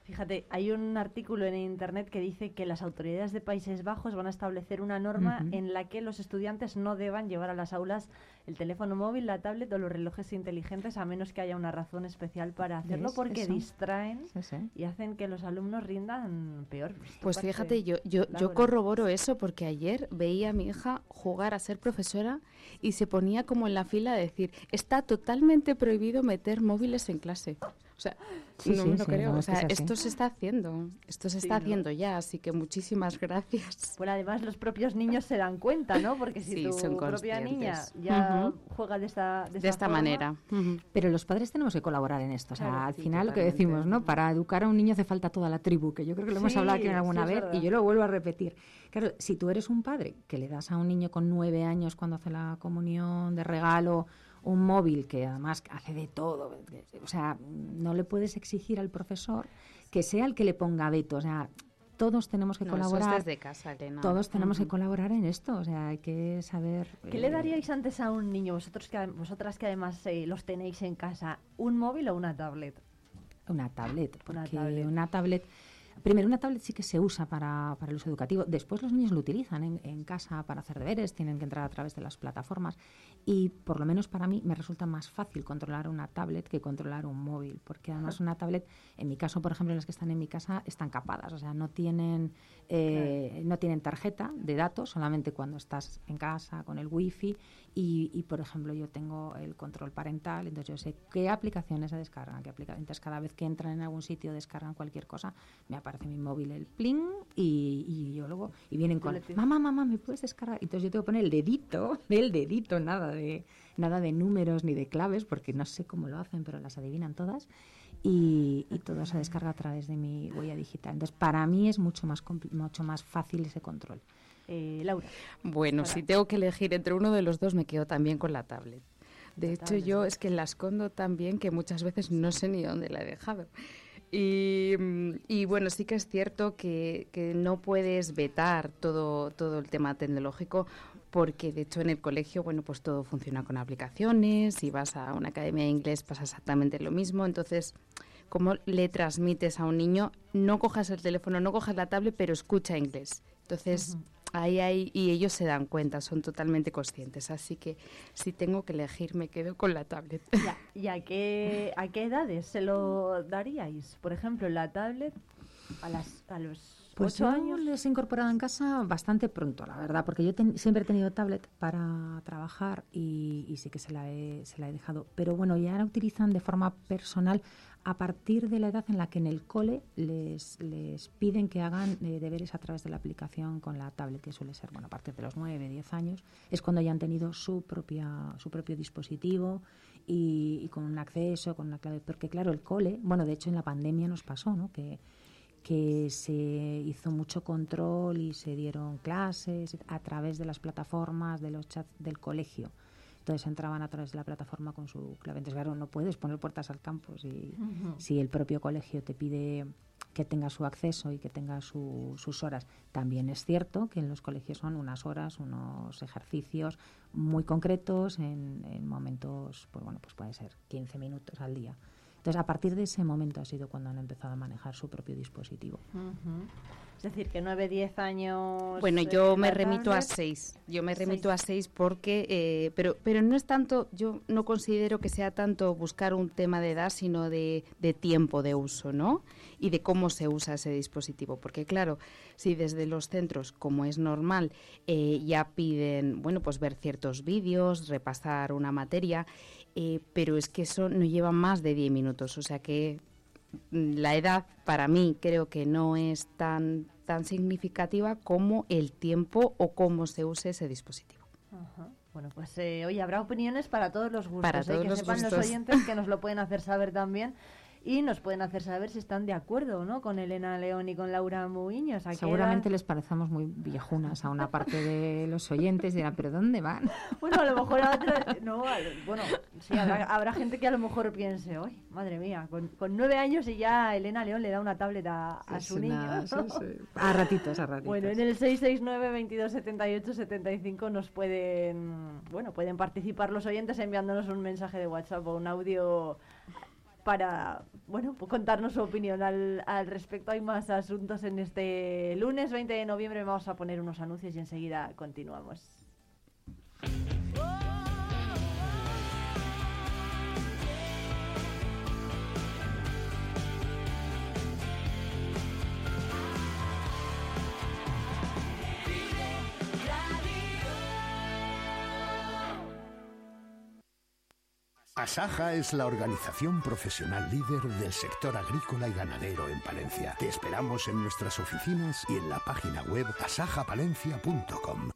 Fíjate, hay un artículo en internet que dice que las autoridades de Países Bajos van a establecer una norma en la que los estudiantes no deban llevar a las aulas el teléfono móvil, la tablet o los relojes inteligentes a menos que haya una razón especial para hacerlo ¿Ves? porque Eso. distraen Sí, sí. y hacen que los alumnos rindan peor. Esto Pues fíjate, yo, yo, yo corroboro eso porque ayer veía a mi hija jugar a ser profesora y se ponía como en la fila a decir, está totalmente prohibido meter móviles en clase. O sea, Sí, no sí, me lo sí, creo. no, o es que sea, es esto se está haciendo. Esto se Sí, está ¿no? haciendo ya, así que muchísimas gracias. Bueno, además los propios niños se dan cuenta, ¿no? Porque si Sí, tu son propia niña ya Ujú. juega de esta, de De esta forma, manera. Pero los padres tenemos que colaborar en esto. O sea, Claro, al sí, final lo que decimos, ¿no? Para educar a un niño hace falta toda la tribu, que yo creo que lo hemos hablado aquí alguna vez y yo lo vuelvo a repetir. Claro, si tú eres un padre que le das a un niño con nueve años cuando hace la comunión de regalo un móvil que además hace de todo, o sea, no le puedes exigir al profesor que sea el que le ponga veto. O sea, todos tenemos que No, eso es colaborar. desde casa, Elena. Todos tenemos que colaborar en esto, o sea, hay que saber... ¿Qué le eh, daríais antes a un niño, vosotros que, vosotras que además eh, los tenéis en casa, un móvil o una tablet? Una tablet, porque Una una tablet. Primero, una tablet sí que se usa para, para el uso educativo. Después los niños lo utilizan en, en casa para hacer deberes, tienen que entrar a través de las plataformas. Y por lo menos para mí me resulta más fácil controlar una tablet que controlar un móvil, porque además una tablet, en mi caso, por ejemplo, las que están en mi casa están capadas, o sea, no tienen, eh, no tienen tarjeta de datos, solamente cuando estás en casa con el wifi. Y, y, por ejemplo, yo tengo el control parental, entonces yo sé qué aplicaciones se descargan, qué aplica Entonces, cada vez que entran en algún sitio, descargan cualquier cosa, me aparece mi móvil el pling y, y yo luego, y vienen con, mamá, mamá, ¿me puedes descargar? Entonces yo tengo que poner el dedito, el dedito, nada de, nada de números ni de claves, porque no sé cómo lo hacen, pero las adivinan todas. Y, y todo se descarga a través de mi huella digital. Entonces, para mí es mucho más, mucho más fácil ese control. Eh, Laura. Bueno, si tengo que elegir entre uno de los dos, me quedo también con la tablet. De La hecho, tablet. yo es que la escondo tan bien que muchas veces no sé ni dónde la he dejado. Y, mm, y bueno, sí que es cierto que, que no puedes vetar todo, todo el tema tecnológico porque de hecho en el colegio, bueno, pues todo funciona con aplicaciones, si vas a una academia de inglés pasa exactamente lo mismo, entonces, ¿cómo le transmites a un niño? No cojas el teléfono, no cojas la tablet, pero escucha inglés. Entonces, ahí hay, y ellos se dan cuenta, son totalmente conscientes. Así que si tengo que elegir, me quedo con la tablet. ¿Y a qué, a qué edades se lo daríais? Por ejemplo, la tablet a, las, a los pues ocho yo años. les he incorporado en casa bastante pronto, la verdad, porque yo ten- siempre he tenido tablet para trabajar y, y sí que se la, he, se la he dejado. Pero bueno, ya la utilizan de forma personal a partir de la edad en la que en el cole les, les piden que hagan eh, deberes a través de la aplicación con la tablet, que suele ser, bueno, a partir de los 9, 10 años, es cuando ya han tenido su, propia, su propio dispositivo y, y con un acceso, con una clave. Porque claro, el cole, bueno, de hecho en la pandemia nos pasó, ¿no? Que que se hizo mucho control y se dieron clases a través de las plataformas, de los chats del colegio. Entonces entraban a través de la plataforma con su clave. Entonces, claro, no puedes poner puertas al campo si, el propio colegio te pide que tenga su acceso y que tenga su- sus horas. También es cierto que en los colegios son unas horas, unos ejercicios muy concretos en, en momentos, pues bueno, pues puede ser 15 minutos al día. Entonces, a partir de ese momento ha sido cuando han empezado a manejar su propio dispositivo. Es decir, que 9, 10 años. Bueno, eh, yo me remito a tablet. seis. Yo me Seis. remito a seis porque, eh, pero, pero no es tanto, yo no considero que sea tanto buscar un tema de edad, sino de, de tiempo de uso, ¿no? Y de cómo se usa ese dispositivo. Porque claro, si desde los centros, como es normal, eh, ya piden, bueno, pues ver ciertos vídeos, repasar una materia, eh, pero es que eso no lleva más de 10 minutos. O sea que mm, la edad para mí creo que no es tan tan significativa como el tiempo o cómo se use ese dispositivo. Ajá. Bueno, pues eh, oye, habrá opiniones para todos los gustos. Para ¿eh? todos que los sepan los oyentes que nos lo pueden hacer saber también. Y nos pueden hacer saber si están de acuerdo ¿no? con Elena León y con Laura Muiños. ¿A qué Seguramente edad? les parecemos muy viejunas a una parte de los oyentes ¿pero dónde van? Bueno, a lo mejor a otra- no, bueno, sí, habrá, habrá gente que a lo mejor piense, hoy, madre mía, con, con nueve años y ya Elena León le da una tablet a, su una- niño. sí. A ratitos, a ratitos. Bueno, en el 669 22 78 75 nos pueden, bueno, pueden participar los oyentes enviándonos un mensaje de WhatsApp o un audio para, bueno, pues contarnos su opinión al, al respecto. Hay más asuntos en este lunes 20 de noviembre. Vamos a poner unos anuncios y enseguida continuamos. Asaja es la organización profesional líder del sector agrícola y ganadero en Palencia. Te esperamos en nuestras oficinas y en la página web asajapalencia.com.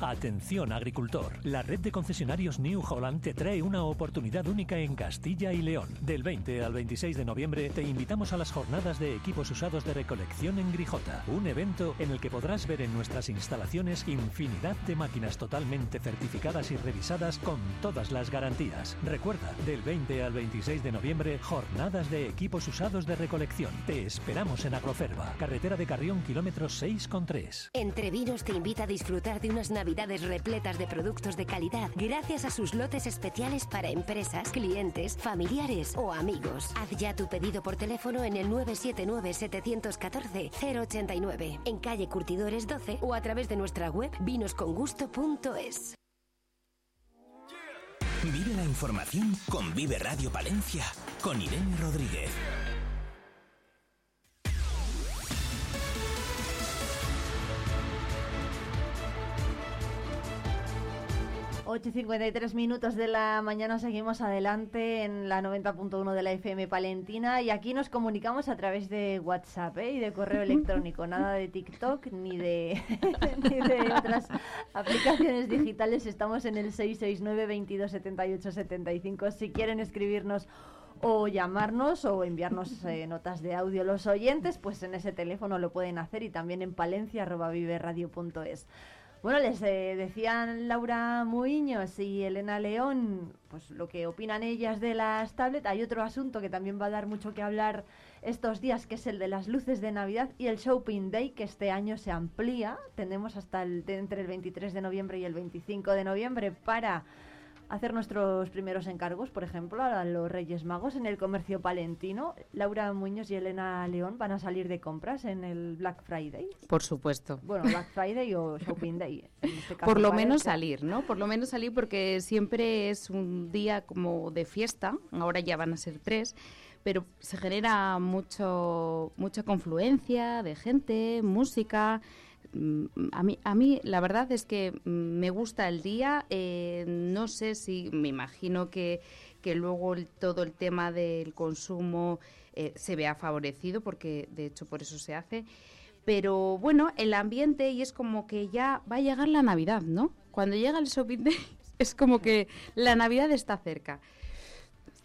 Atención agricultor, la red de concesionarios New Holland te trae una oportunidad única en Castilla y León. Del 20 al 26 de noviembre te invitamos a las jornadas de equipos usados de recolección en Grijota, un evento en el que podrás ver en nuestras instalaciones infinidad de máquinas totalmente certificadas y revisadas con todas las garantías. Recuerda, del 20 al 26 de noviembre, jornadas de equipos usados de recolección. Te esperamos en Agroferva, carretera de Carrión, kilómetros 6,3. Entre Vinos te invita a disfrutar de unas navidades repletas de productos de calidad gracias a sus lotes especiales para empresas, clientes, familiares o amigos. Haz ya tu pedido por teléfono en el 979-714-089, en calle Curtidores 12 o a través de nuestra web vinoscongusto.es. Vive la información con Vive Radio Palencia, con Irene Rodríguez. 8.53 minutos de la mañana seguimos adelante en la 90.1 de la FM Palentina y aquí nos comunicamos a través de WhatsApp ¿eh? y de correo electrónico, nada de TikTok ni de, ni de otras aplicaciones digitales. Estamos en el 669 22 78 75 si quieren escribirnos o llamarnos o enviarnos eh, notas de audio los oyentes, pues en ese teléfono lo pueden hacer y también en palencia.viveradio.es. Bueno, les eh, decían Laura Muiños y Elena León, pues lo que opinan ellas de las tablets. Hay otro asunto que también va a dar mucho que hablar estos días, que es el de las luces de Navidad y el Shopping Day, que este año se amplía. Tenemos hasta el, entre el 23 de noviembre y el 25 de noviembre para hacer nuestros primeros encargos, por ejemplo, a los Reyes Magos en el comercio palentino. Laura Muñoz y Elena León van a salir de compras en el Black Friday. Por supuesto. Bueno, Black Friday o Shopping Day. Este por lo menos salir, ¿no? Por lo menos salir porque siempre es un día como de fiesta, ahora ya van a ser tres pero se genera mucho mucha confluencia de gente, música, a mí, a mí la verdad es que mm, me gusta el día. Eh, no sé si me imagino que, que luego todo el tema del consumo eh, se vea favorecido, porque de hecho por eso se hace. Pero bueno, el ambiente y es como que ya va a llegar la Navidad, ¿no? Cuando llega el shopping day es como que la Navidad está cerca.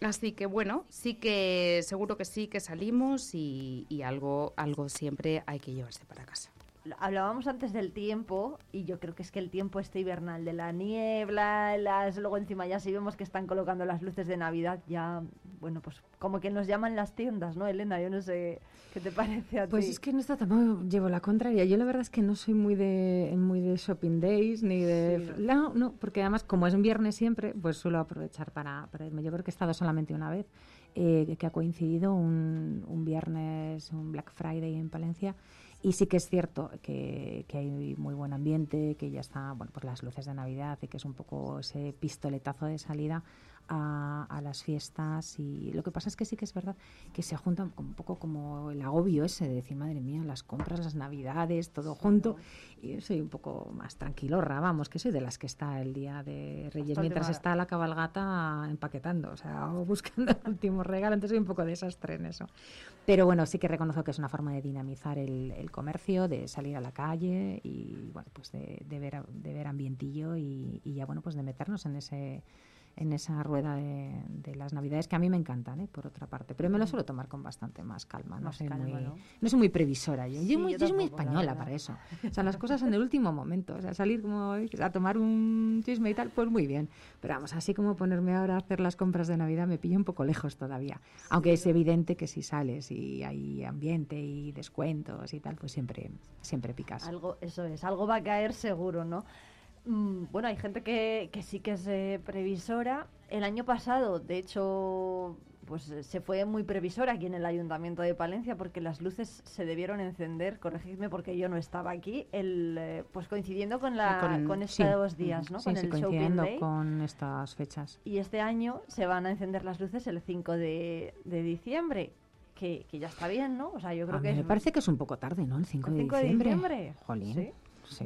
Así que bueno, sí que seguro que sí que salimos y, y algo, algo siempre hay que llevarse para casa hablábamos antes del tiempo y yo creo que es que el tiempo este hibernal de la niebla, las luego encima ya si vemos que están colocando las luces de Navidad ya, bueno, pues como que nos llaman las tiendas, ¿no, Elena? Yo no sé qué te parece a pues ti. Pues es que no está tampoco llevo la contraria. Yo la verdad es que no soy muy de muy de shopping days ni de no, no, porque además como es un viernes siempre, pues suelo aprovechar para, para irme. Yo creo que he estado solamente una vez. Eh, que ha coincidido un, un viernes, un Black Friday en Palencia, y sí que es cierto que, que, hay muy buen ambiente, que ya está, bueno, por las luces de Navidad y que es un poco ese pistoletazo de salida a, las fiestas y lo que pasa es que sí que es verdad que se juntan un poco como el agobio ese de decir, madre mía, las compras, las navidades, todo junto y yo soy un poco más tranquilorra, vamos, que soy de las que está el día de Reyes mientras está la cabalgata empaquetando, o sea, o buscando el último regalo, entonces soy un poco desastre en eso. Pero bueno, sí que reconozco que es una forma de dinamizar el, comercio, de salir a la calle y bueno, pues de, ver, de ver ambientillo y, y ya bueno, pues de meternos en ese en esa rueda de, las navidades que a mí me encantan, ¿eh? por otra parte. Pero me lo suelo tomar con bastante más calma. No, soy, muy, ¿no? soy muy previsora. Yo, yo, soy muy española para eso. O sea, las cosas en el último momento. O sea, salir como a tomar un chisme y tal, pues muy bien. Pero vamos, así como ponerme ahora a hacer las compras de Navidad me pillo un poco lejos todavía. Aunque es evidente que si sales y hay ambiente y descuentos y tal, pues siempre, siempre picas. Algo, eso es, algo va a caer seguro, ¿no? Mm, bueno, hay gente que, que sí que es eh, previsora. El año pasado, de hecho, pues eh, se fue muy previsora aquí en el Ayuntamiento de Palencia porque las luces se debieron encender, corregidme porque yo no estaba aquí, el, eh, pues coincidiendo con, la, con, estos días, ¿no? con el coincidiendo con estas fechas. Y este año se van a encender las luces el 5 de, de diciembre. Que, que, ya está bien, ¿no? O sea, yo creo que me parece que es un poco tarde, ¿no? El 5, de diciembre. De diciembre. Jolín.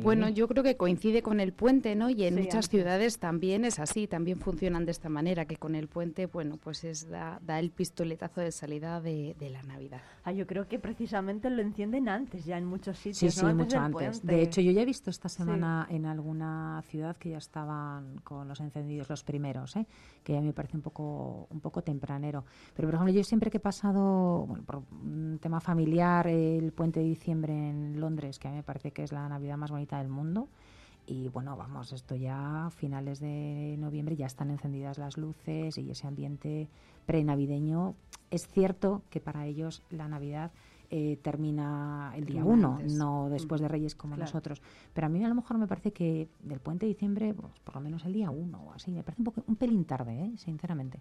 Bueno, yo creo que coincide con el puente, ¿no? Y en muchas ciudades también es así, también funcionan de esta manera, que con el puente, bueno, pues es da, el pistoletazo de salida de, la Navidad. Ah, yo creo que precisamente lo encienden antes, ya en muchos sitios. Sí, sí, mucho antes. De hecho, yo ya he visto esta semana en alguna ciudad que ya estaban con los encendidos los primeros, ¿eh? que ya me parece un poco, un poco tempranero. Pero, por ejemplo, yo siempre que he pasado, bueno, por un tema familiar, el puente de diciembre en Londres, que a mí me parece que es la Navidad más bonita del mundo. Y bueno, vamos, esto ya a finales de noviembre ya están encendidas las luces y ese ambiente prenavideño. Es cierto que para ellos la Navidad eh, termina el día 1, no después de mm, Reyes como nosotros. Pero a mí a lo mejor me parece que del puente de diciembre, pues, por lo menos el día 1 o así, me parece un, poco, un pelín tarde, ¿eh? sinceramente.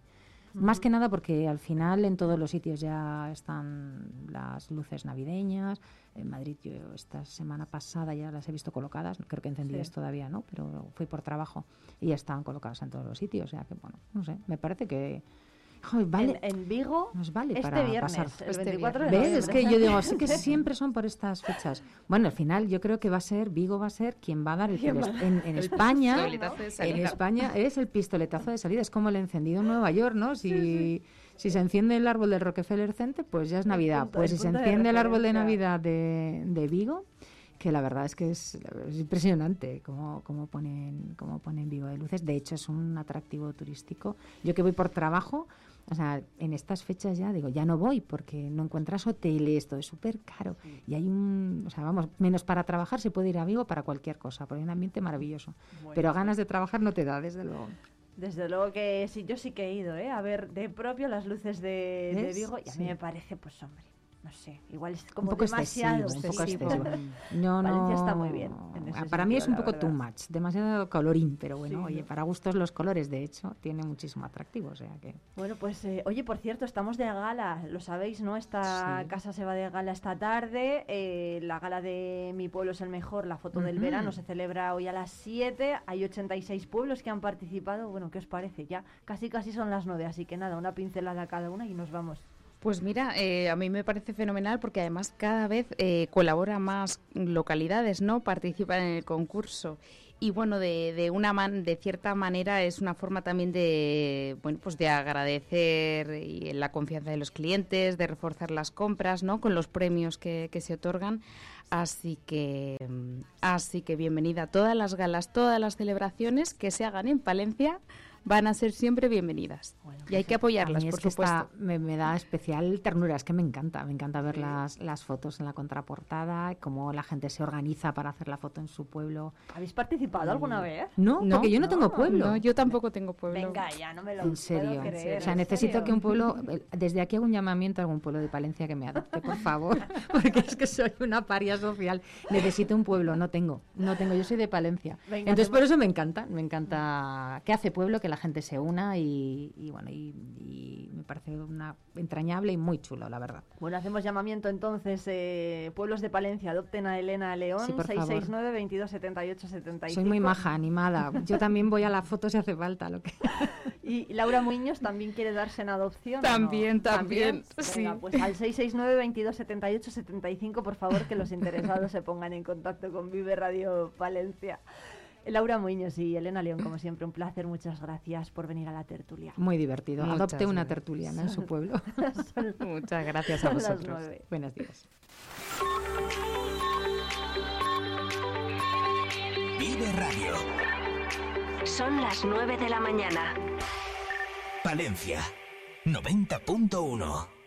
Más que nada porque al final en todos los sitios ya están las luces navideñas. En Madrid yo esta semana pasada ya las he visto colocadas, creo que encendidas todavía no, pero fui por trabajo y ya estaban colocadas en todos los sitios. O sea que bueno, no sé, me parece que vale, en, Vigo nos vale este para viernes, pasar. el 24 este de ¿Ves? Es que yo digo, sí que siempre son por estas fechas. Bueno, al final yo creo que va a ser, Vigo va a ser quien va a dar el, en, en España. En España es el pistoletazo de salida, es como el encendido en Nueva York, ¿no? Si, si se enciende el árbol del Rockefeller Center, pues ya es Navidad. pues si se enciende el árbol de Navidad de, de Vigo, que la verdad es que es, es impresionante cómo, cómo, ponen, cómo ponen vivo de luces. De hecho, es un atractivo turístico. Yo que voy por trabajo, o sea, en estas fechas ya digo, ya no voy porque no encuentras hoteles, todo es súper caro. Y hay un, o sea, vamos, menos para trabajar se puede ir a Vigo para cualquier cosa, porque hay un ambiente maravilloso. Pero ganas de trabajar no te da, desde luego. Desde luego que sí, yo sí que he ido, ¿eh? A ver de propio las luces de, de. Vigo y a mí Sí. me parece, pues hombre, no sé, igual es como un poco demasiado. excesivo, un poco excesivo. No, no. Valencia está muy bien. en ese Ah, Para mí es un poco too much, demasiado colorín, pero bueno, Sí, oye, ¿no? para gustos los colores, de hecho, tiene muchísimo atractivo, o sea que... Bueno, pues eh, oye, por cierto, estamos de gala, lo sabéis, ¿no? Esta Sí. casa se va de gala esta tarde. eh, la gala de Mi Pueblo es el Mejor, la foto del verano, se celebra hoy a las 7. Hay 86 pueblos que han participado. Bueno, ¿qué os parece? Ya casi casi son las 9, así que nada, una pincelada cada una y nos vamos. Pues mira, eh, a mí me parece fenomenal porque además cada vez eh, colabora más localidades, ¿no? Participan en el concurso. Y bueno, de, de una man- de cierta manera es una forma también de bueno pues de agradecer y la confianza de los clientes, de reforzar las compras, ¿no? Con los premios que, que se otorgan. Así que mm, así que bienvenida a todas las galas, todas las celebraciones que se hagan en Palencia van a ser siempre bienvenidas. y hay que apoyarlas, A mí es por que supuesto. está- me, me da especial ternura, es que me encanta, me encanta ver las, las fotos en la contraportada, cómo la gente se organiza para hacer la foto en su pueblo. ¿Habéis participado alguna vez? No, porque yo no, tengo pueblo. No, yo tampoco tengo pueblo. Venga, ya no me lo En puedo serio, creer. o sea, ¿en necesito serio? que un pueblo, desde aquí hago un llamamiento a algún pueblo de Palencia que me adopte, por favor, porque es que soy una paria social. Necesito un pueblo, no tengo, no tengo, yo soy de Palencia. Venga, Entonces por eso me encanta, me encanta que hace pueblo, que la gente se una y, y bueno, y, y me parece una entrañable y muy chulo, la verdad. Bueno, hacemos llamamiento entonces, eh, pueblos de Palencia, adopten a Elena León, Sí, por favor. 669 22 78 75. Soy muy maja, animada. Yo también voy a la foto si hace falta. Lo que... Y Laura Muñoz también quiere darse en adopción. ¿o no? También, también, Venga, sí. pues al 669 22 78 75, por favor, que los interesados se pongan en contacto con Vive Radio Palencia. Laura Muñoz y Elena León, como siempre, un placer. Muchas gracias por venir a la tertulia. Muy divertido. Muchas Adopte una tertuliana en su pueblo. Muchas gracias a vosotros. Buenos días. Vive Radio. Son las 9 de la mañana. Palencia 90.1